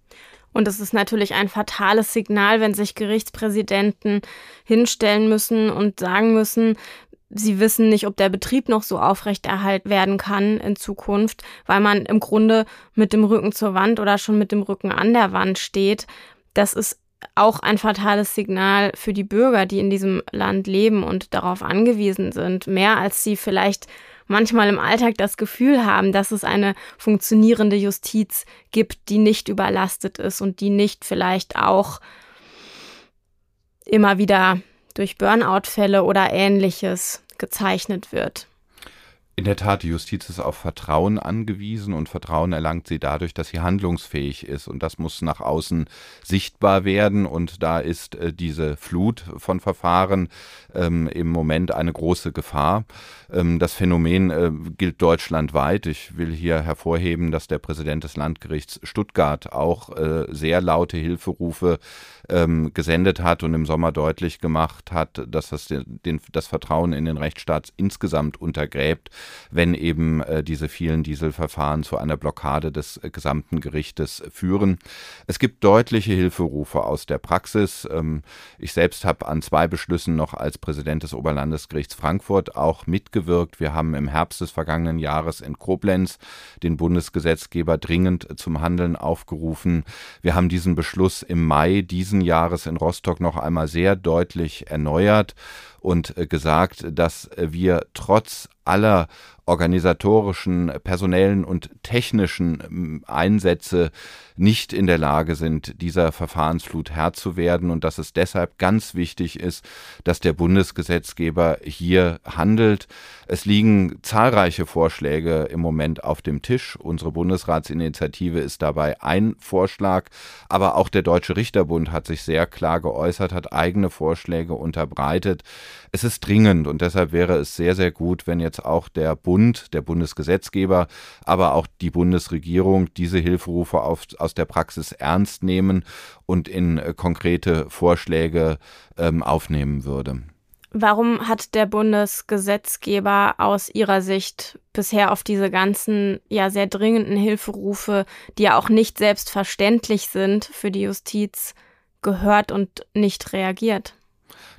Und es ist natürlich ein fatales Signal, wenn sich Gerichtspräsidenten hinstellen müssen und sagen müssen, sie wissen nicht, ob der Betrieb noch so aufrechterhalten werden kann in Zukunft, weil man im Grunde mit dem Rücken zur Wand oder schon mit dem Rücken an der Wand steht. Das ist auch ein fatales Signal für die Bürger, die in diesem Land leben und darauf angewiesen sind, mehr als sie vielleicht manchmal im Alltag das Gefühl haben, dass es eine funktionierende Justiz gibt, die nicht überlastet ist und die nicht vielleicht auch immer wieder durch Burnout-Fälle oder ähnliches gezeichnet wird. In der Tat, die Justiz ist auf Vertrauen angewiesen und Vertrauen erlangt sie dadurch, dass sie handlungsfähig ist und das muss nach außen sichtbar werden und da ist äh, diese Flut von Verfahren ähm, im Moment eine große Gefahr. Ähm, das Phänomen äh, gilt deutschlandweit. Ich will hier hervorheben, dass der Präsident des Landgerichts Stuttgart auch äh, sehr laute Hilferufe ähm, gesendet hat und im Sommer deutlich gemacht hat, dass das den, das Vertrauen in den Rechtsstaat insgesamt untergräbt, wenn eben äh, diese vielen Dieselverfahren zu einer Blockade des äh, gesamten Gerichtes führen. Es gibt deutliche Hilferufe aus der Praxis. Ähm, ich selbst habe an zwei Beschlüssen noch als Präsident des Oberlandesgerichts Frankfurt auch mitgewirkt. Wir haben im Herbst des vergangenen Jahres in Koblenz den Bundesgesetzgeber dringend zum Handeln aufgerufen. Wir haben diesen Beschluss im Mai diesen Jahres in Rostock noch einmal sehr deutlich erneuert und äh, gesagt, dass wir trotz aller organisatorischen, personellen und technischen Einsätze nicht in der Lage sind, dieser Verfahrensflut Herr zu werden und dass es deshalb ganz wichtig ist, dass der Bundesgesetzgeber hier handelt. Es liegen zahlreiche Vorschläge im Moment auf dem Tisch. Unsere Bundesratsinitiative ist dabei ein Vorschlag, aber auch der Deutsche Richterbund hat sich sehr klar geäußert, hat eigene Vorschläge unterbreitet. Es ist dringend und deshalb wäre es sehr, sehr gut, wenn jetzt auch der Bund, der Bundesgesetzgeber, aber auch die Bundesregierung diese Hilferufe auf, aus der Praxis ernst nehmen und in äh, konkrete Vorschläge ähm, aufnehmen würde. Warum hat der Bundesgesetzgeber aus Ihrer Sicht bisher auf diese ganzen ja sehr dringenden Hilferufe, die ja auch nicht selbstverständlich sind für die Justiz, gehört und nicht reagiert?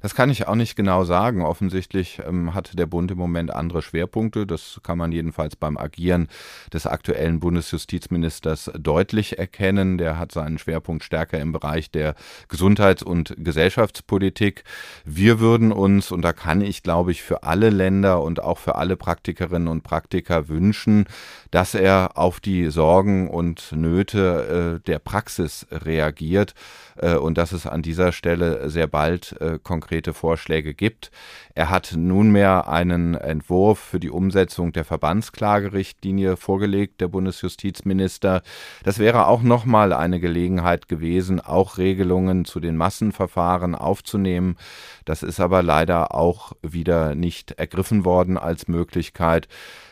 Das kann ich auch nicht genau sagen. Offensichtlich ähm, hat der Bund im Moment andere Schwerpunkte. Das kann man jedenfalls beim Agieren des aktuellen Bundesjustizministers deutlich erkennen. Der hat seinen Schwerpunkt stärker im Bereich der Gesundheits- und Gesellschaftspolitik. Wir würden uns, und da kann ich, glaube ich, für alle Länder und auch für alle Praktikerinnen und Praktiker wünschen, dass er auf die Sorgen und Nöte äh, der Praxis reagiert äh, und dass es an dieser Stelle sehr bald äh, konkrete Vorschläge gibt. Er hat nunmehr einen Entwurf für die Umsetzung der Verbandsklagerichtlinie vorgelegt, der Bundesjustizminister. Das wäre auch nochmal eine Gelegenheit gewesen, auch Regelungen zu den Massenverfahren aufzunehmen. Das ist aber leider auch wieder nicht ergriffen worden als Möglichkeit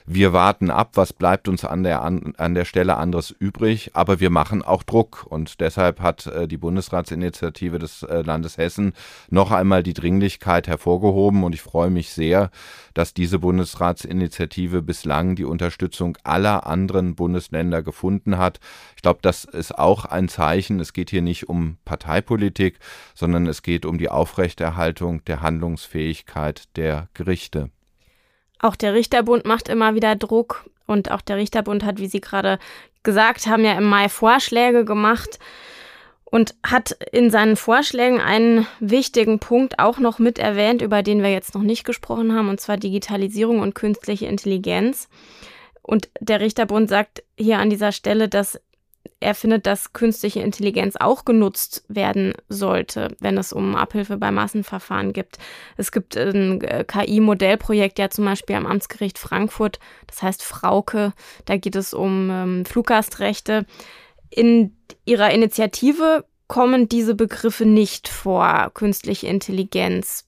wir warten ab, was bleibt uns an der, an, an der Stelle anderes übrig, aber wir machen auch Druck. Und deshalb hat äh, die Bundesratsinitiative des äh, Landes Hessen noch einmal die Dringlichkeit hervorgehoben. Und ich freue mich sehr, dass diese Bundesratsinitiative bislang die Unterstützung aller anderen Bundesländer gefunden hat. Ich glaube, das ist auch ein Zeichen. Es geht hier nicht um Parteipolitik, sondern es geht um die Aufrechterhaltung der Handlungsfähigkeit der Gerichte. Auch der Richterbund macht immer wieder Druck und auch der Richterbund hat, wie Sie gerade gesagt haben, ja im Mai Vorschläge gemacht und hat in seinen Vorschlägen einen wichtigen Punkt auch noch mit erwähnt, über den wir jetzt noch nicht gesprochen haben, und zwar Digitalisierung und künstliche Intelligenz. Und der Richterbund sagt hier an dieser Stelle, dass er findet, dass künstliche Intelligenz auch genutzt werden sollte, wenn es um Abhilfe bei Massenverfahren gibt. Es gibt ein äh, KI-Modellprojekt ja zum Beispiel am Amtsgericht Frankfurt, das heißt Frauke, da geht es um ähm, Fluggastrechte. In ihrer Initiative kommen diese Begriffe nicht vor, künstliche Intelligenz.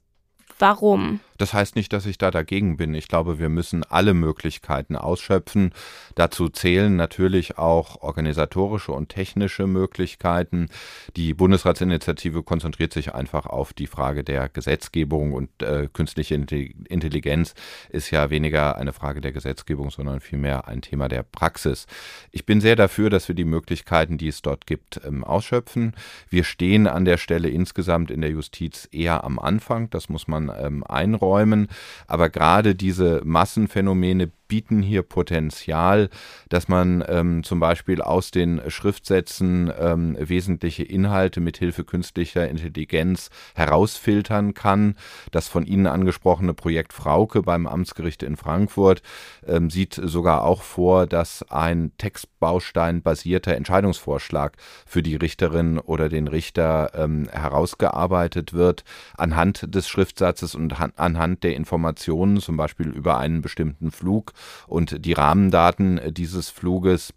Warum? Das heißt nicht, dass ich da dagegen bin. Ich glaube, wir müssen alle Möglichkeiten ausschöpfen. Dazu zählen natürlich auch organisatorische und technische Möglichkeiten. Die Bundesratsinitiative konzentriert sich einfach auf die Frage der Gesetzgebung und äh, künstliche Intelligenz ist ja weniger eine Frage der Gesetzgebung, sondern vielmehr ein Thema der Praxis. Ich bin sehr dafür, dass wir die Möglichkeiten, die es dort gibt, ähm, ausschöpfen. Wir stehen an der Stelle insgesamt in der Justiz eher am Anfang. Das muss man ähm, einräumen einräumen. Aber gerade diese Massenphänomene bieten hier Potenzial, dass man ähm, zum Beispiel aus den Schriftsätzen ähm, wesentliche Inhalte mit Hilfe künstlicher Intelligenz herausfiltern kann. Das von Ihnen angesprochene Projekt Frauke beim Amtsgericht in Frankfurt ähm, sieht sogar auch vor, dass ein Textbaustein basierter Entscheidungsvorschlag für die Richterin oder den Richter ähm, herausgearbeitet wird anhand des Schriftsatzes und anhand der Informationen, zum Beispiel über einen bestimmten Flug und die Rahmendaten äh, dieses Fluges.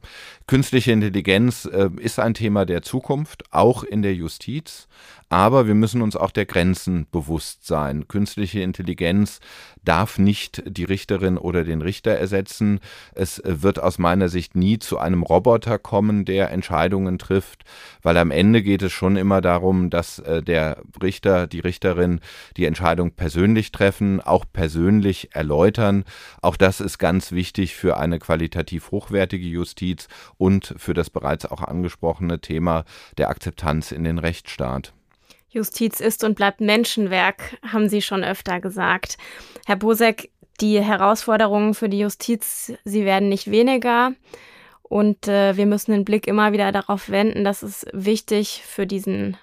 Künstliche Intelligenz äh, ist ein Thema der Zukunft, auch in der Justiz. Aber wir müssen uns auch der Grenzen bewusst sein. Künstliche Intelligenz darf nicht die Richterin oder den Richter ersetzen. Es wird aus meiner Sicht nie zu einem Roboter kommen, der Entscheidungen trifft, weil am Ende geht es schon immer darum, dass äh, der Richter, die Richterin die Entscheidung persönlich treffen, auch persönlich erläutern. Auch das ist ganz wichtig für eine qualitativ hochwertige Justiz und für das bereits auch angesprochene Thema der Akzeptanz in den Rechtsstaat. Justiz ist und bleibt Menschenwerk, haben Sie schon öfter gesagt. Herr Bosek, die Herausforderungen für die Justiz, sie werden nicht weniger. Und äh, wir müssen den Blick immer wieder darauf wenden, dass es wichtig für diesen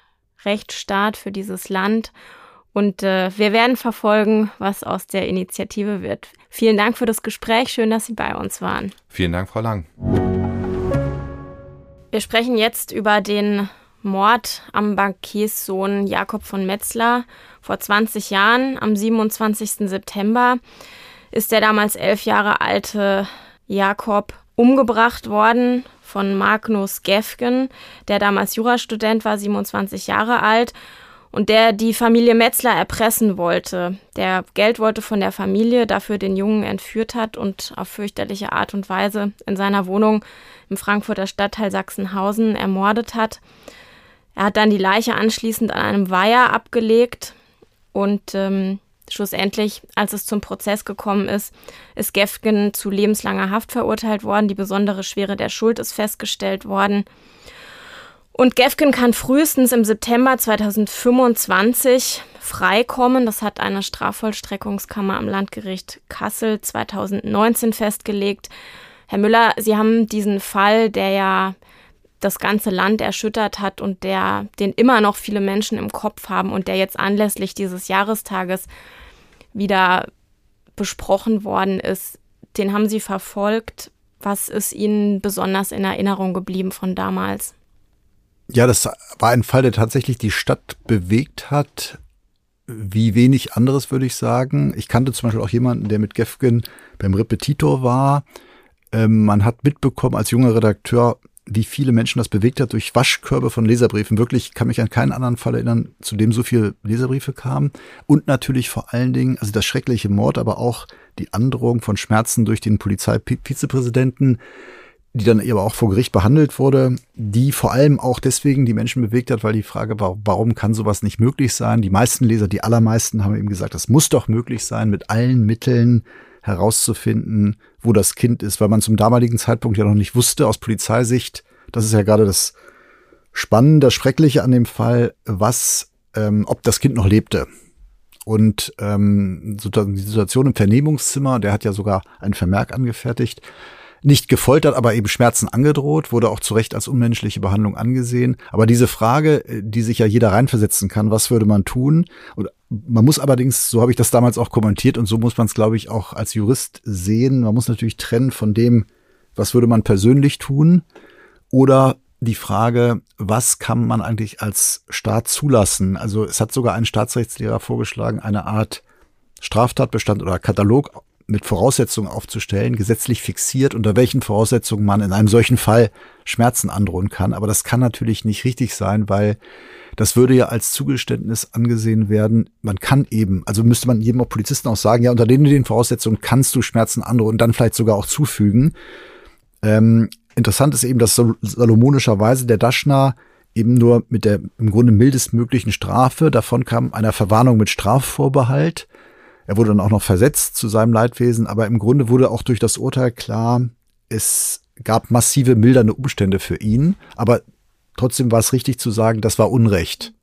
Rechtsstaat, für dieses Land. Und äh, wir werden verfolgen, was aus der Initiative wird. Vielen Dank für das Gespräch. Schön, dass Sie bei uns waren. Vielen Dank, Frau Lang. Wir sprechen jetzt über den Mord am Bankierssohn Jakob von Metzler. Vor 20 Jahren, am 27. September, ist der damals elf Jahre alte Jakob umgebracht worden von Magnus Gefgen, der damals Jurastudent war, 27 Jahre alt und der die Familie Metzler erpressen wollte, der Geld wollte von der Familie, dafür den Jungen entführt hat und auf fürchterliche Art und Weise in seiner Wohnung im Frankfurter Stadtteil Sachsenhausen ermordet hat. Er hat dann die Leiche anschließend an einem Weiher abgelegt und ähm, Schlussendlich, als es zum Prozess gekommen ist, ist Gefgen zu lebenslanger Haft verurteilt worden. Die besondere Schwere der Schuld ist festgestellt worden. Und Gefgen kann frühestens im September 2025 freikommen. Das hat eine Strafvollstreckungskammer am Landgericht Kassel 2019 festgelegt. Herr Müller, Sie haben diesen Fall, der ja das ganze Land erschüttert hat und der, den immer noch viele Menschen im Kopf haben und der jetzt anlässlich dieses Jahrestages wieder besprochen worden ist, den haben Sie verfolgt. Was ist Ihnen besonders in Erinnerung geblieben von damals? Ja, das war ein Fall, der tatsächlich die Stadt bewegt hat. Wie wenig anderes würde ich sagen. Ich kannte zum Beispiel auch jemanden, der mit Gefgen beim Repetitor war. Ähm, man hat mitbekommen als junger Redakteur, wie viele Menschen das bewegt hat durch Waschkörbe von Leserbriefen. Wirklich kann mich an keinen anderen Fall erinnern, zu dem so viele Leserbriefe kamen. Und natürlich vor allen Dingen, also das schreckliche Mord, aber auch die Androhung von Schmerzen durch den Polizeivizepräsidenten, die dann aber auch vor Gericht behandelt wurde, die vor allem auch deswegen die Menschen bewegt hat, weil die Frage war, warum kann sowas nicht möglich sein? Die meisten Leser, die allermeisten haben eben gesagt, das muss doch möglich sein, mit allen Mitteln herauszufinden, wo das Kind ist, weil man zum damaligen Zeitpunkt ja noch nicht wusste aus Polizeisicht, das ist ja gerade das Spannende, das Schreckliche an dem Fall, was, ähm, ob das Kind noch lebte. Und ähm, die Situation im Vernehmungszimmer, der hat ja sogar einen Vermerk angefertigt, nicht gefoltert, aber eben Schmerzen angedroht, wurde auch zu Recht als unmenschliche Behandlung angesehen. Aber diese Frage, äh, die sich ja jeder reinversetzen kann, was würde man tun? Und man muss allerdings, so habe ich das damals auch kommentiert und so muss man es, glaube ich, auch als Jurist sehen. Man muss natürlich trennen von dem, was würde man persönlich tun oder die Frage, was kann man eigentlich als Staat zulassen? Also es hat sogar ein Staatsrechtslehrer vorgeschlagen, eine Art Straftatbestand oder Katalog mit Voraussetzungen aufzustellen, gesetzlich fixiert, unter welchen Voraussetzungen man in einem solchen Fall Schmerzen androhen kann. Aber das kann natürlich nicht richtig sein, weil das würde ja als Zugeständnis angesehen werden. Man kann eben, also müsste man jedem auch Polizisten auch sagen, ja, unter den, den Voraussetzungen kannst du Schmerzen androhen und dann vielleicht sogar auch zufügen. Ähm, interessant ist eben, dass salomonischerweise der Daschner eben nur mit der im Grunde mildestmöglichen Strafe davon kam einer Verwarnung mit Strafvorbehalt er wurde dann auch noch versetzt zu seinem Leidwesen, aber im Grunde wurde auch durch das Urteil klar, es gab massive mildernde Umstände für ihn, aber trotzdem war es richtig zu sagen, das war Unrecht.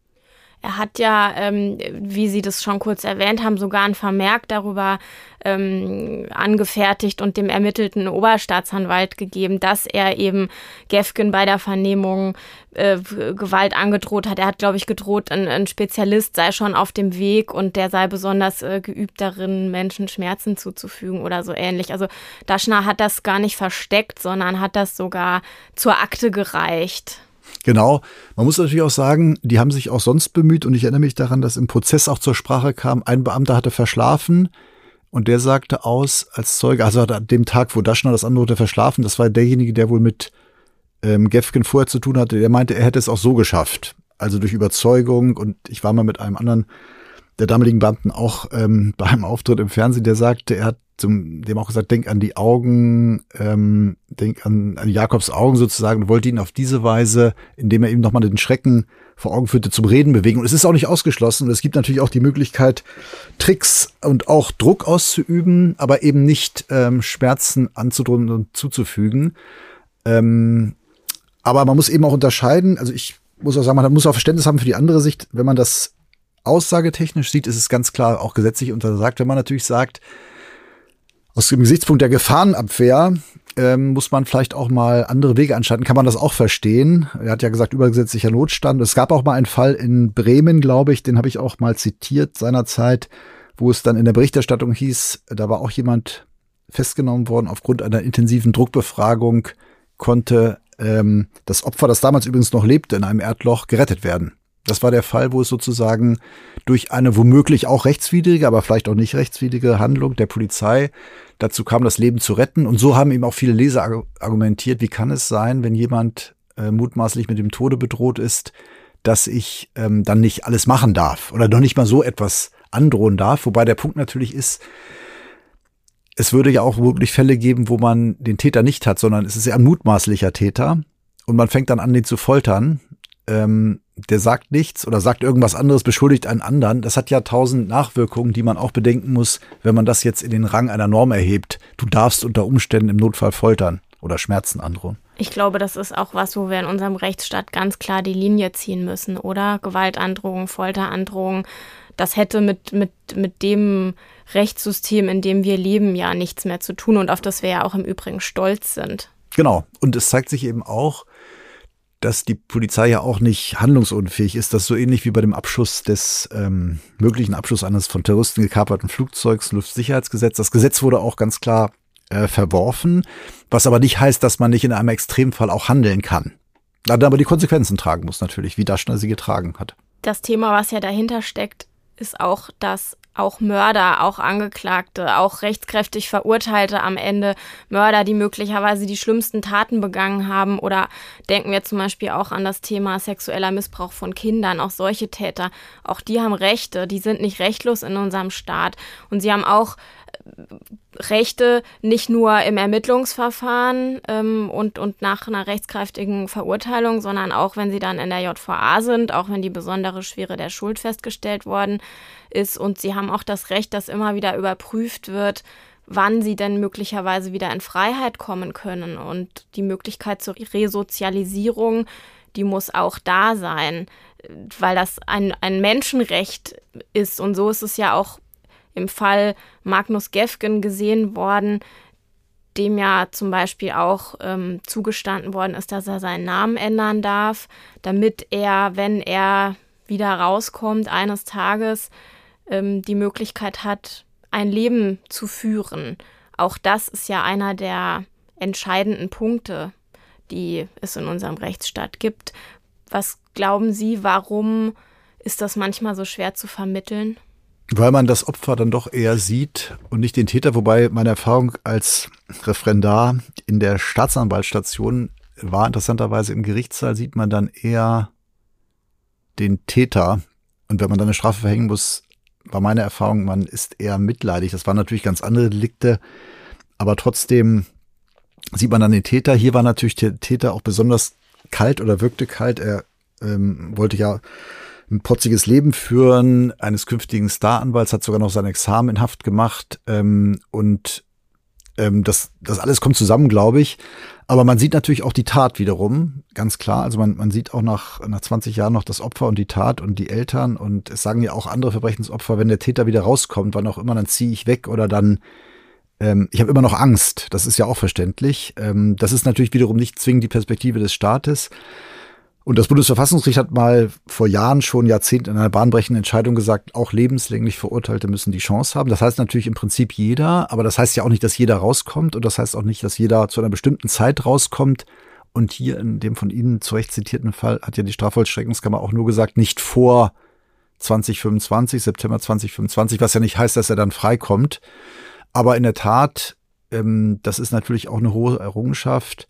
Er hat ja, ähm, wie Sie das schon kurz erwähnt haben, sogar ein Vermerk darüber ähm, angefertigt und dem ermittelten Oberstaatsanwalt gegeben, dass er eben Gefgen bei der Vernehmung äh, Gewalt angedroht hat. Er hat, glaube ich, gedroht, ein, ein, Spezialist sei schon auf dem Weg und der sei besonders äh, geübt darin, Menschen Schmerzen zuzufügen oder so ähnlich. Also Daschner hat das gar nicht versteckt, sondern hat das sogar zur Akte gereicht. Genau. Man muss natürlich auch sagen, die haben sich auch sonst bemüht und ich erinnere mich daran, dass im Prozess auch zur Sprache kam, ein Beamter hatte verschlafen und der sagte aus als Zeuge, also an dem Tag, wo Daschner das andere hatte verschlafen, das war derjenige, der wohl mit ähm, Gefgen vorher zu tun hatte, der meinte, er hätte es auch so geschafft. Also durch Überzeugung und ich war mal mit einem anderen der damaligen Beamten auch ähm, bei einem Auftritt im Fernsehen, der sagte, er hat zum, dem auch gesagt, denk an die Augen, ähm, denk an, an Jakobs Augen sozusagen und wollte ihn auf diese Weise, indem er ihm nochmal den Schrecken vor Augen führte, zum Reden bewegen. Und es ist auch nicht ausgeschlossen. Und es gibt natürlich auch die Möglichkeit, Tricks und auch Druck auszuüben, aber eben nicht ähm, Schmerzen anzudrohen und zuzufügen. Ähm, aber man muss eben auch unterscheiden. Also ich muss auch sagen, man muss auch Verständnis haben für die andere Sicht. Wenn man das aussagetechnisch sieht, ist es ganz klar auch gesetzlich untersagt. Wenn man natürlich sagt, aus dem Gesichtspunkt der Gefahrenabwehr ähm, muss man vielleicht auch mal andere Wege anschalten. Kann man das auch verstehen? Er hat ja gesagt, übergesetzlicher Notstand. Es gab auch mal einen Fall in Bremen, glaube ich, den habe ich auch mal zitiert seinerzeit, wo es dann in der Berichterstattung hieß, da war auch jemand festgenommen worden aufgrund einer intensiven Druckbefragung konnte ähm, das Opfer, das damals übrigens noch lebte in einem Erdloch, gerettet werden. Das war der Fall, wo es sozusagen durch eine womöglich auch rechtswidrige, aber vielleicht auch nicht rechtswidrige Handlung der Polizei dazu kam, das Leben zu retten. Und so haben eben auch viele Leser argumentiert, wie kann es sein, wenn jemand äh, mutmaßlich mit dem Tode bedroht ist, dass ich ähm, dann nicht alles machen darf oder noch nicht mal so etwas androhen darf. Wobei der Punkt natürlich ist, es würde ja auch wirklich Fälle geben, wo man den Täter nicht hat, sondern es ist ja ein mutmaßlicher Täter und man fängt dann an, den zu foltern. Ähm, der sagt nichts oder sagt irgendwas anderes, beschuldigt einen anderen. Das hat ja tausend Nachwirkungen, die man auch bedenken muss, wenn man das jetzt in den Rang einer Norm erhebt. Du darfst unter Umständen im Notfall foltern oder Schmerzen androhen. Ich glaube, das ist auch was, wo wir in unserem Rechtsstaat ganz klar die Linie ziehen müssen, oder? Gewaltandrohung, Folterandrohung, das hätte mit, mit, mit dem Rechtssystem, in dem wir leben, ja nichts mehr zu tun und auf das wir ja auch im Übrigen stolz sind. Genau. Und es zeigt sich eben auch, dass die Polizei ja auch nicht handlungsunfähig ist. Das ist so ähnlich wie bei dem Abschuss des ähm, möglichen Abschuss eines von Terroristen gekaperten Flugzeugs, Luftsicherheitsgesetz. Das Gesetz wurde auch ganz klar äh, verworfen, was aber nicht heißt, dass man nicht in einem Extremfall auch handeln kann. Dann aber die Konsequenzen tragen muss natürlich, wie Daschner sie getragen hat. Das Thema, was ja dahinter steckt, ist auch, dass auch Mörder, auch Angeklagte, auch rechtskräftig Verurteilte am Ende, Mörder, die möglicherweise die schlimmsten Taten begangen haben. Oder denken wir zum Beispiel auch an das Thema sexueller Missbrauch von Kindern, auch solche Täter, auch die haben Rechte, die sind nicht rechtlos in unserem Staat. Und sie haben auch Rechte nicht nur im Ermittlungsverfahren ähm, und, und nach einer rechtskräftigen Verurteilung, sondern auch wenn sie dann in der JVA sind, auch wenn die besondere Schwere der Schuld festgestellt worden ist. Und sie haben auch das Recht, dass immer wieder überprüft wird, wann sie denn möglicherweise wieder in Freiheit kommen können. Und die Möglichkeit zur Resozialisierung, die muss auch da sein, weil das ein, ein Menschenrecht ist. Und so ist es ja auch im Fall Magnus Gefgen gesehen worden, dem ja zum Beispiel auch ähm, zugestanden worden ist, dass er seinen Namen ändern darf, damit er, wenn er wieder rauskommt, eines Tages ähm, die Möglichkeit hat, ein Leben zu führen. Auch das ist ja einer der entscheidenden Punkte, die es in unserem Rechtsstaat gibt. Was glauben Sie, warum ist das manchmal so schwer zu vermitteln? Weil man das Opfer dann doch eher sieht und nicht den Täter, wobei meine Erfahrung als Referendar in der Staatsanwaltsstation war interessanterweise im Gerichtssaal sieht man dann eher den Täter. Und wenn man dann eine Strafe verhängen muss, war meine Erfahrung, man ist eher mitleidig. Das waren natürlich ganz andere Delikte, aber trotzdem sieht man dann den Täter. Hier war natürlich der Täter auch besonders kalt oder wirkte kalt. Er ähm, wollte ja ein potziges Leben führen, eines künftigen Staranwalts, hat sogar noch sein Examen in Haft gemacht ähm, und ähm, das, das alles kommt zusammen, glaube ich. Aber man sieht natürlich auch die Tat wiederum, ganz klar. Also man, man sieht auch nach, nach 20 Jahren noch das Opfer und die Tat und die Eltern. Und es sagen ja auch andere Verbrechensopfer, wenn der Täter wieder rauskommt, wann auch immer, dann ziehe ich weg oder dann, ähm, ich habe immer noch Angst. Das ist ja auch verständlich. Ähm, das ist natürlich wiederum nicht zwingend die Perspektive des Staates. Und das Bundesverfassungsgericht hat mal vor Jahren schon Jahrzehnte in einer bahnbrechenden Entscheidung gesagt, auch lebenslänglich Verurteilte müssen die Chance haben. Das heißt natürlich im Prinzip jeder, aber das heißt ja auch nicht, dass jeder rauskommt und das heißt auch nicht, dass jeder zu einer bestimmten Zeit rauskommt. Und hier in dem von Ihnen zu Recht zitierten Fall hat ja die Strafvollstreckungskammer auch nur gesagt, nicht vor 2025, September 2025, was ja nicht heißt, dass er dann freikommt. Aber in der Tat, ähm, das ist natürlich auch eine hohe Errungenschaft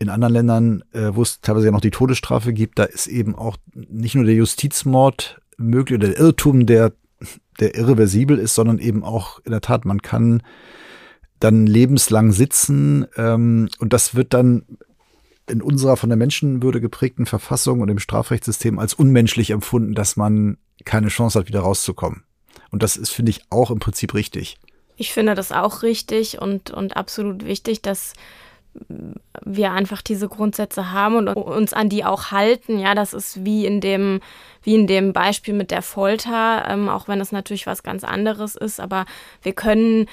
in anderen Ländern, äh, wo es teilweise ja noch die Todesstrafe gibt, da ist eben auch nicht nur der Justizmord möglich oder der Irrtum, der, der irreversibel ist, sondern eben auch in der Tat, man kann dann lebenslang sitzen ähm, und das wird dann in unserer von der Menschenwürde geprägten Verfassung und im Strafrechtssystem als unmenschlich empfunden, dass man keine Chance hat, wieder rauszukommen. Und das ist, finde ich, auch im Prinzip richtig. Ich finde das auch richtig und, und absolut wichtig, dass wir einfach diese Grundsätze haben und uns an die auch halten. Ja, das ist wie in dem, wie in dem Beispiel mit der Folter, ähm, auch wenn es natürlich was ganz anderes ist, aber wir können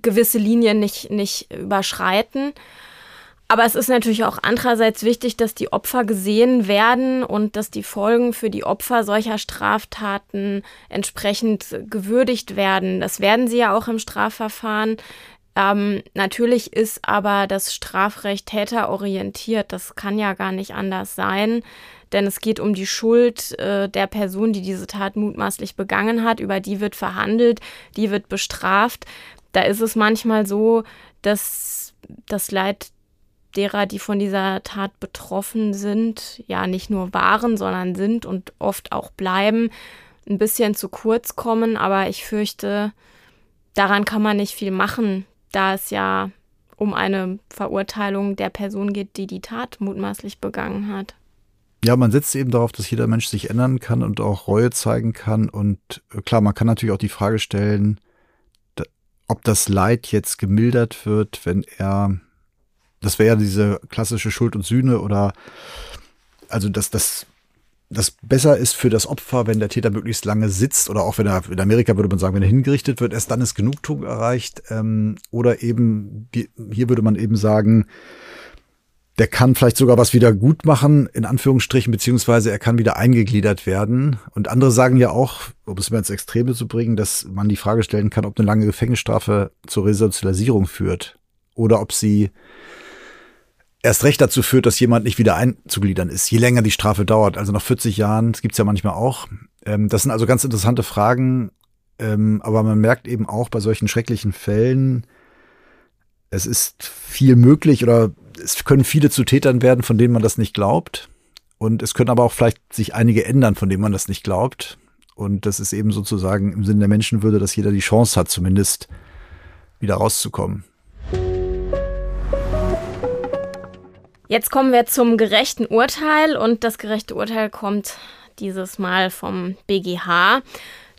gewisse Linien nicht, nicht überschreiten. Aber es ist natürlich auch andererseits wichtig, dass die Opfer gesehen werden und dass die Folgen für die Opfer solcher Straftaten entsprechend gewürdigt werden. Das werden sie ja auch im Strafverfahren. Ähm, natürlich ist aber das Strafrecht täterorientiert. Das kann ja gar nicht anders sein, denn es geht um die Schuld äh, der Person, die diese Tat mutmaßlich begangen hat. Über die wird verhandelt, die wird bestraft. Da ist es manchmal so, dass das Leid derer, die von dieser Tat betroffen sind, ja nicht nur waren, sondern sind und oft auch bleiben, ein bisschen zu kurz kommen. Aber ich fürchte, daran kann man nicht viel machen da es ja um eine Verurteilung der Person geht, die die Tat mutmaßlich begangen hat. Ja, man setzt eben darauf, dass jeder Mensch sich ändern kann und auch Reue zeigen kann. Und äh, klar, man kann natürlich auch die Frage stellen, ob das Leid jetzt gemildert wird, wenn er, das wäre ja diese klassische Schuld und Sühne oder, also dass das, das besser ist für das Opfer, wenn der Täter möglichst lange sitzt oder auch wenn er, in Amerika würde man sagen, wenn er hingerichtet wird, erst dann ist Genugtuung erreicht. Ähm, oder eben, hier würde man eben sagen, der kann vielleicht sogar was wieder gut machen, in Anführungsstrichen, beziehungsweise er kann wieder eingegliedert werden. Und andere sagen ja auch, um es mal ins Extreme zu bringen, dass man die Frage stellen kann, ob eine lange Gefängnisstrafe zur Resozialisierung führt oder ob sie erst recht dazu führt, dass jemand nicht wieder einzugliedern ist, je länger die Strafe dauert. Also nach 40 Jahren, das gibt's ja manchmal auch. Ähm, das sind also ganz interessante Fragen, ähm, aber man merkt eben auch bei solchen schrecklichen Fällen, es ist viel möglich oder es können viele zu Tätern werden, von denen man das nicht glaubt. Und es können aber auch vielleicht sich einige ändern, von denen man das nicht glaubt. Und das ist eben sozusagen im Sinne der Menschenwürde, dass jeder die Chance hat, zumindest wieder rauszukommen. Jetzt kommen wir zum gerechten Urteil und das gerechte Urteil kommt dieses Mal vom BGH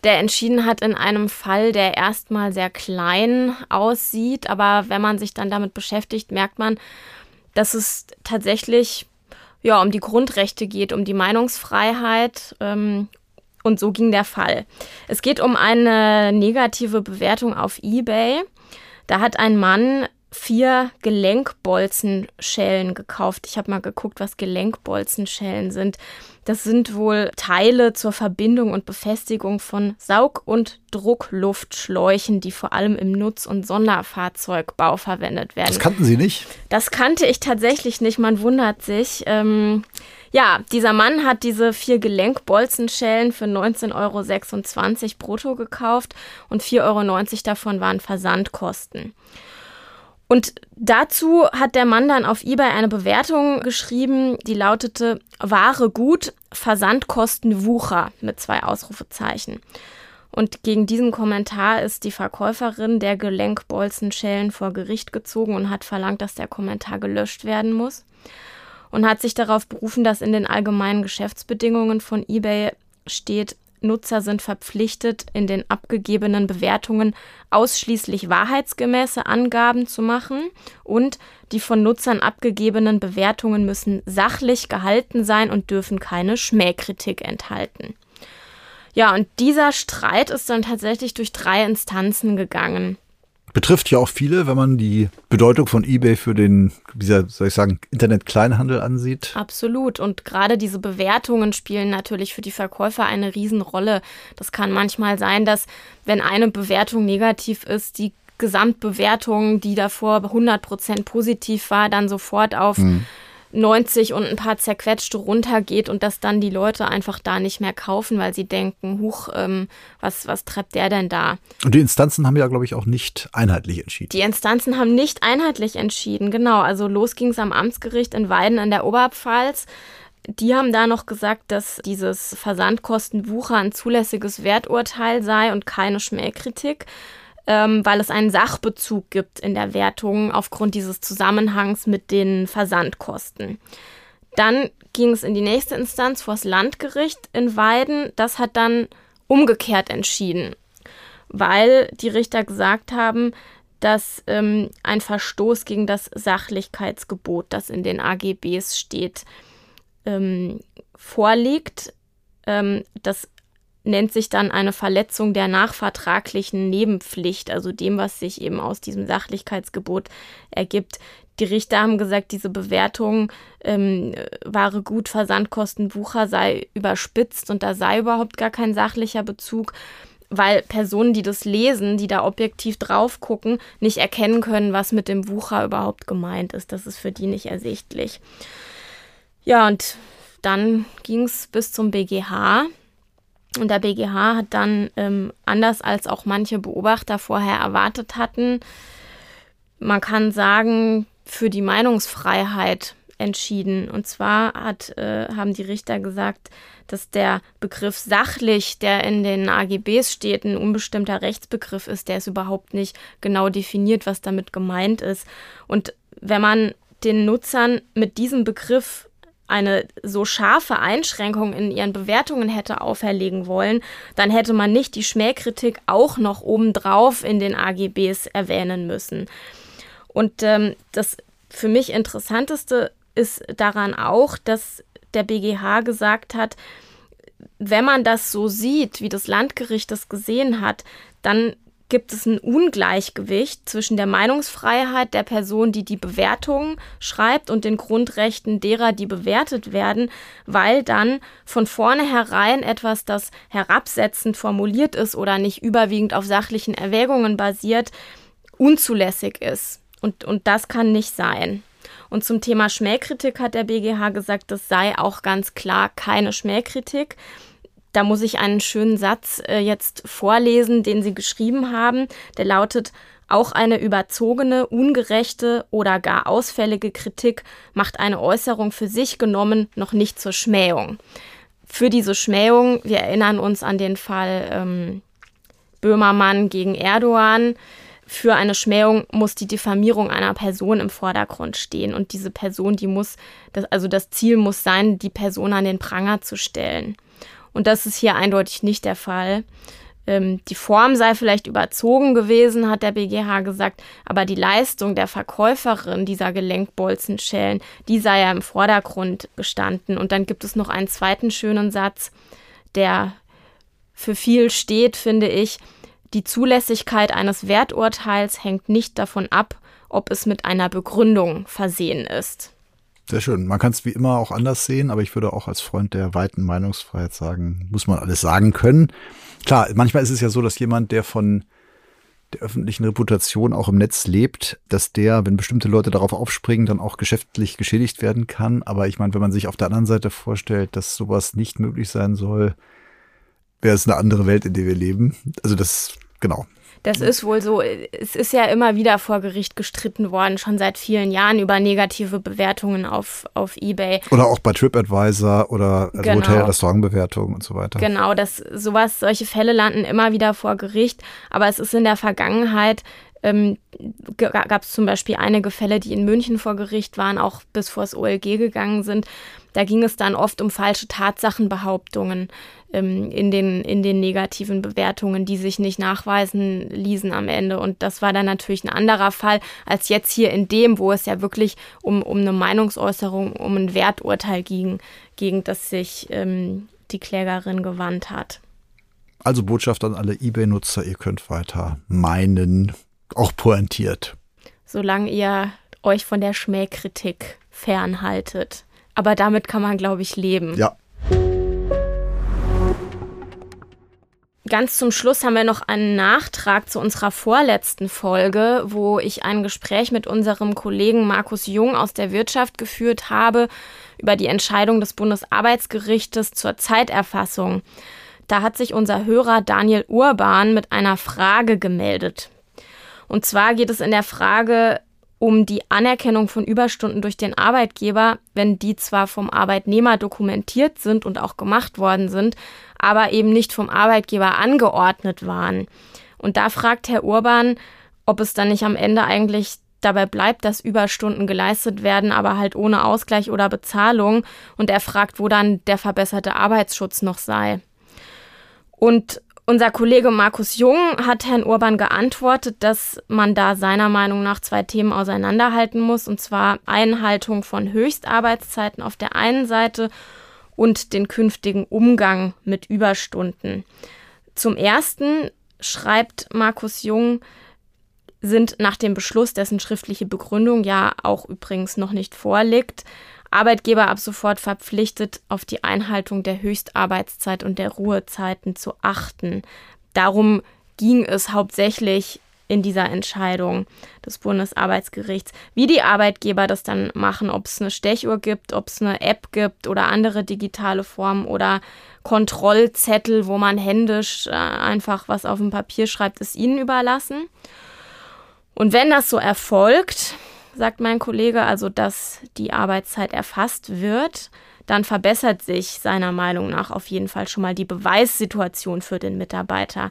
der entschieden hat in einem Fall, der erstmal sehr klein aussieht, aber wenn man sich dann damit beschäftigt, merkt man, dass es tatsächlich ja, um die Grundrechte geht, um die Meinungsfreiheit. Ähm, und so ging der Fall. Es geht um eine negative Bewertung auf eBay. Da hat ein Mann vier Gelenkbolzenschellen gekauft. Ich habe mal geguckt, was Gelenkbolzenschellen sind. Das sind wohl Teile zur Verbindung und Befestigung von Saug- und Druckluftschläuchen, die vor allem im Nutz- und Sonderfahrzeugbau verwendet werden. Das kannten Sie nicht? Das kannte ich tatsächlich nicht. Man wundert sich. Ähm, ja, dieser Mann hat diese vier Gelenkbolzenschellen für 19,26 Euro brutto gekauft und 4,90 Euro davon waren Versandkosten. Und dazu hat der Mann dann auf eBay eine Bewertung geschrieben, die lautete Ware gut, Versandkosten Wucher mit zwei Ausrufezeichen. Und gegen diesen Kommentar ist die Verkäuferin der Gelenkbolzenschellen vor Gericht gezogen und hat verlangt, dass der Kommentar gelöscht werden muss. Und hat sich darauf berufen, dass in den allgemeinen Geschäftsbedingungen von eBay steht, Nutzer sind verpflichtet, in den abgegebenen Bewertungen ausschließlich wahrheitsgemäße Angaben zu machen und die von Nutzern abgegebenen Bewertungen müssen sachlich gehalten sein und dürfen keine Schmähkritik enthalten. Ja, und dieser Streit ist dann tatsächlich durch drei Instanzen gegangen betrifft ja auch viele, wenn man die Bedeutung von eBay für den, wie soll ich sagen, Internet-Kleinhandel ansieht. Absolut. Und gerade diese Bewertungen spielen natürlich für die Verkäufer eine Riesenrolle. Das kann manchmal sein, dass wenn eine Bewertung negativ ist, die Gesamtbewertung, die davor 100 Prozent positiv war, dann sofort auf hm. 90 und ein paar zerquetschte runtergeht und dass dann die Leute einfach da nicht mehr kaufen, weil sie denken, huch, ähm, was, was treibt der denn da? Und die Instanzen haben ja, glaube ich, auch nicht einheitlich entschieden. Die Instanzen haben nicht einheitlich entschieden, genau. Also los ging es am Amtsgericht in Weiden an der Oberpfalz. Die haben da noch gesagt, dass dieses Versandkostenwucher ein zulässiges Werturteil sei und keine Schmähkritik ähm, weil es einen Sachbezug gibt in der Wertung aufgrund dieses Zusammenhangs mit den Versandkosten. Dann ging es in die nächste Instanz vor das Landgericht in Weiden. Das hat dann umgekehrt entschieden, weil die Richter gesagt haben, dass ähm, ein Verstoß gegen das Sachlichkeitsgebot, das in den AGBs steht, ähm, vorliegt. Ähm, das nennt sich dann eine Verletzung der nachvertraglichen Nebenpflicht, also dem, was sich eben aus diesem Sachlichkeitsgebot ergibt. Die Richter haben gesagt, diese Bewertung ähm, Ware gut, Versandkosten, Wucher sei überspitzt und da sei überhaupt gar kein sachlicher Bezug, weil Personen, die das lesen, die da objektiv drauf gucken, nicht erkennen können, was mit dem Wucher überhaupt gemeint ist. Das ist für die nicht ersichtlich. Ja, und dann ging es bis zum BGH. Und der BGH hat dann, ähm, anders als auch manche Beobachter vorher erwartet hatten, man kann sagen, für die Meinungsfreiheit entschieden. Und zwar hat, äh, haben die Richter gesagt, dass der Begriff sachlich, der in den AGBs steht, ein unbestimmter Rechtsbegriff ist, der ist überhaupt nicht genau definiert, was damit gemeint ist. Und wenn man den Nutzern mit diesem Begriff eine so scharfe Einschränkung in ihren Bewertungen hätte auferlegen wollen, dann hätte man nicht die Schmähkritik auch noch obendrauf in den AGBs erwähnen müssen. Und ähm, das für mich Interessanteste ist daran auch, dass der BGH gesagt hat, wenn man das so sieht, wie das Landgericht das gesehen hat, dann gibt es ein Ungleichgewicht zwischen der Meinungsfreiheit der Person, die die Bewertung schreibt, und den Grundrechten derer, die bewertet werden, weil dann von vornherein etwas, das herabsetzend formuliert ist oder nicht überwiegend auf sachlichen Erwägungen basiert, unzulässig ist. Und, und das kann nicht sein. Und zum Thema Schmähkritik hat der BGH gesagt, das sei auch ganz klar keine Schmähkritik. Da muss ich einen schönen Satz äh, jetzt vorlesen, den Sie geschrieben haben. Der lautet, auch eine überzogene, ungerechte oder gar ausfällige Kritik macht eine Äußerung für sich genommen noch nicht zur Schmähung. Für diese Schmähung, wir erinnern uns an den Fall ähm, Böhmermann gegen Erdogan, für eine Schmähung muss die Diffamierung einer Person im Vordergrund stehen. Und diese Person, die muss, das, also das Ziel muss sein, die Person an den Pranger zu stellen. Und das ist hier eindeutig nicht der Fall. Ähm, die Form sei vielleicht überzogen gewesen, hat der BGH gesagt, aber die Leistung der Verkäuferin dieser Gelenkbolzenschellen, die sei ja im Vordergrund gestanden. Und dann gibt es noch einen zweiten schönen Satz, der für viel steht, finde ich. Die Zulässigkeit eines Werturteils hängt nicht davon ab, ob es mit einer Begründung versehen ist. Sehr schön. Man kann es wie immer auch anders sehen, aber ich würde auch als Freund der weiten Meinungsfreiheit sagen, muss man alles sagen können. Klar, manchmal ist es ja so, dass jemand, der von der öffentlichen Reputation auch im Netz lebt, dass der, wenn bestimmte Leute darauf aufspringen, dann auch geschäftlich geschädigt werden kann. Aber ich meine, wenn man sich auf der anderen Seite vorstellt, dass sowas nicht möglich sein soll, wäre es eine andere Welt, in der wir leben. Also das, genau, das ist wohl so. Es ist ja immer wieder vor Gericht gestritten worden, schon seit vielen Jahren über negative Bewertungen auf, auf Ebay. Oder auch bei TripAdvisor oder also genau. Hotel-Restaurantbewertungen und so weiter. Genau, dass sowas, solche Fälle landen immer wieder vor Gericht. Aber es ist in der Vergangenheit ähm, gab es zum Beispiel einige Fälle, die in München vor Gericht waren, auch bis vor das OLG gegangen sind. Da ging es dann oft um falsche Tatsachenbehauptungen ähm, in, den, in den negativen Bewertungen, die sich nicht nachweisen ließen am Ende. Und das war dann natürlich ein anderer Fall als jetzt hier in dem, wo es ja wirklich um, um eine Meinungsäußerung, um ein Werturteil ging, gegen das sich ähm, die Klägerin gewandt hat. Also Botschaft an alle eBay-Nutzer, ihr könnt weiter meinen, auch pointiert. Solange ihr euch von der Schmähkritik fernhaltet. Aber damit kann man, glaube ich, leben. Ja. Ganz zum Schluss haben wir noch einen Nachtrag zu unserer vorletzten Folge, wo ich ein Gespräch mit unserem Kollegen Markus Jung aus der Wirtschaft geführt habe über die Entscheidung des Bundesarbeitsgerichtes zur Zeiterfassung. Da hat sich unser Hörer Daniel Urban mit einer Frage gemeldet. Und zwar geht es in der Frage um die Anerkennung von Überstunden durch den Arbeitgeber, wenn die zwar vom Arbeitnehmer dokumentiert sind und auch gemacht worden sind, aber eben nicht vom Arbeitgeber angeordnet waren. Und da fragt Herr Urban, ob es dann nicht am Ende eigentlich dabei bleibt, dass Überstunden geleistet werden, aber halt ohne Ausgleich oder Bezahlung. Und er fragt, wo dann der verbesserte Arbeitsschutz noch sei. Und unser Kollege Markus Jung hat Herrn Urban geantwortet, dass man da seiner Meinung nach zwei Themen auseinanderhalten muss, und zwar Einhaltung von Höchstarbeitszeiten auf der einen Seite und den künftigen Umgang mit Überstunden. Zum Ersten schreibt Markus Jung, sind nach dem Beschluss, dessen schriftliche Begründung ja auch übrigens noch nicht vorliegt, Arbeitgeber ab sofort verpflichtet, auf die Einhaltung der Höchstarbeitszeit und der Ruhezeiten zu achten. Darum ging es hauptsächlich in dieser Entscheidung des Bundesarbeitsgerichts. Wie die Arbeitgeber das dann machen, ob es eine Stechuhr gibt, ob es eine App gibt oder andere digitale Formen oder Kontrollzettel, wo man händisch äh, einfach was auf dem Papier schreibt, ist ihnen überlassen. Und wenn das so erfolgt, sagt mein Kollege, also dass die Arbeitszeit erfasst wird, dann verbessert sich seiner Meinung nach auf jeden Fall schon mal die Beweissituation für den Mitarbeiter.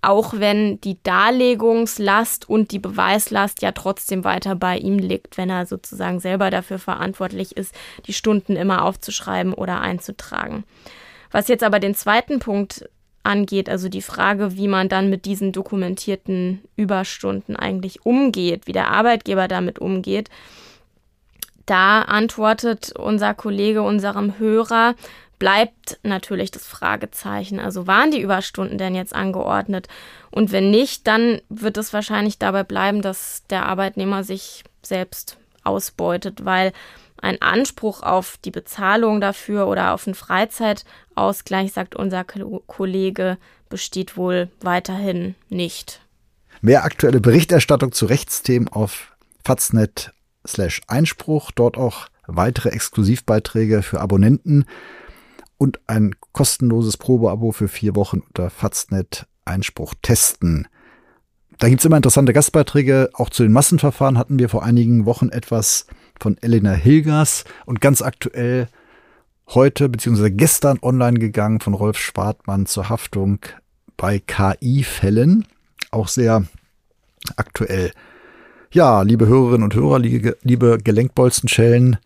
auch wenn die Darlegungslast und die Beweislast ja trotzdem weiter bei ihm liegt, wenn er sozusagen selber dafür verantwortlich ist, die Stunden immer aufzuschreiben oder einzutragen. Was jetzt aber den zweiten Punkt angeht, also die Frage, wie man dann mit diesen dokumentierten Überstunden eigentlich umgeht, wie der Arbeitgeber damit umgeht, da antwortet unser Kollege unserem Hörer, bleibt natürlich das Fragezeichen. Also waren die Überstunden denn jetzt angeordnet? Und wenn nicht, dann wird es wahrscheinlich dabei bleiben, dass der Arbeitnehmer sich selbst ausbeutet, weil ein Anspruch auf die Bezahlung dafür oder auf einen Freizeitausgleich, sagt unser Kollege, besteht wohl weiterhin nicht. Mehr aktuelle Berichterstattung zu Rechtsthemen auf faznet slash Einspruch, dort auch weitere Exklusivbeiträge für Abonnenten und ein kostenloses Probeabo für vier Wochen unter Faznet Einspruch testen. Da gibt's immer interessante Gastbeiträge. Auch zu den Massenverfahren hatten wir vor einigen Wochen etwas von Elena Hilgers und ganz aktuell heute bzw. gestern online gegangen von Rolf Schwartmann zur Haftung bei KI-Fällen. Auch sehr aktuell. Ja, liebe Hörerinnen und Hörer, liebe Gelenkbolzenschellen,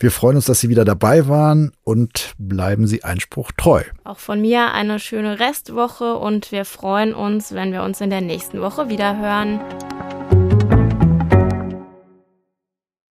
wir freuen uns, dass Sie wieder dabei waren und bleiben Sie Einspruch treu. Auch von mir eine schöne Restwoche und wir freuen uns, wenn wir uns in der nächsten Woche wieder hören.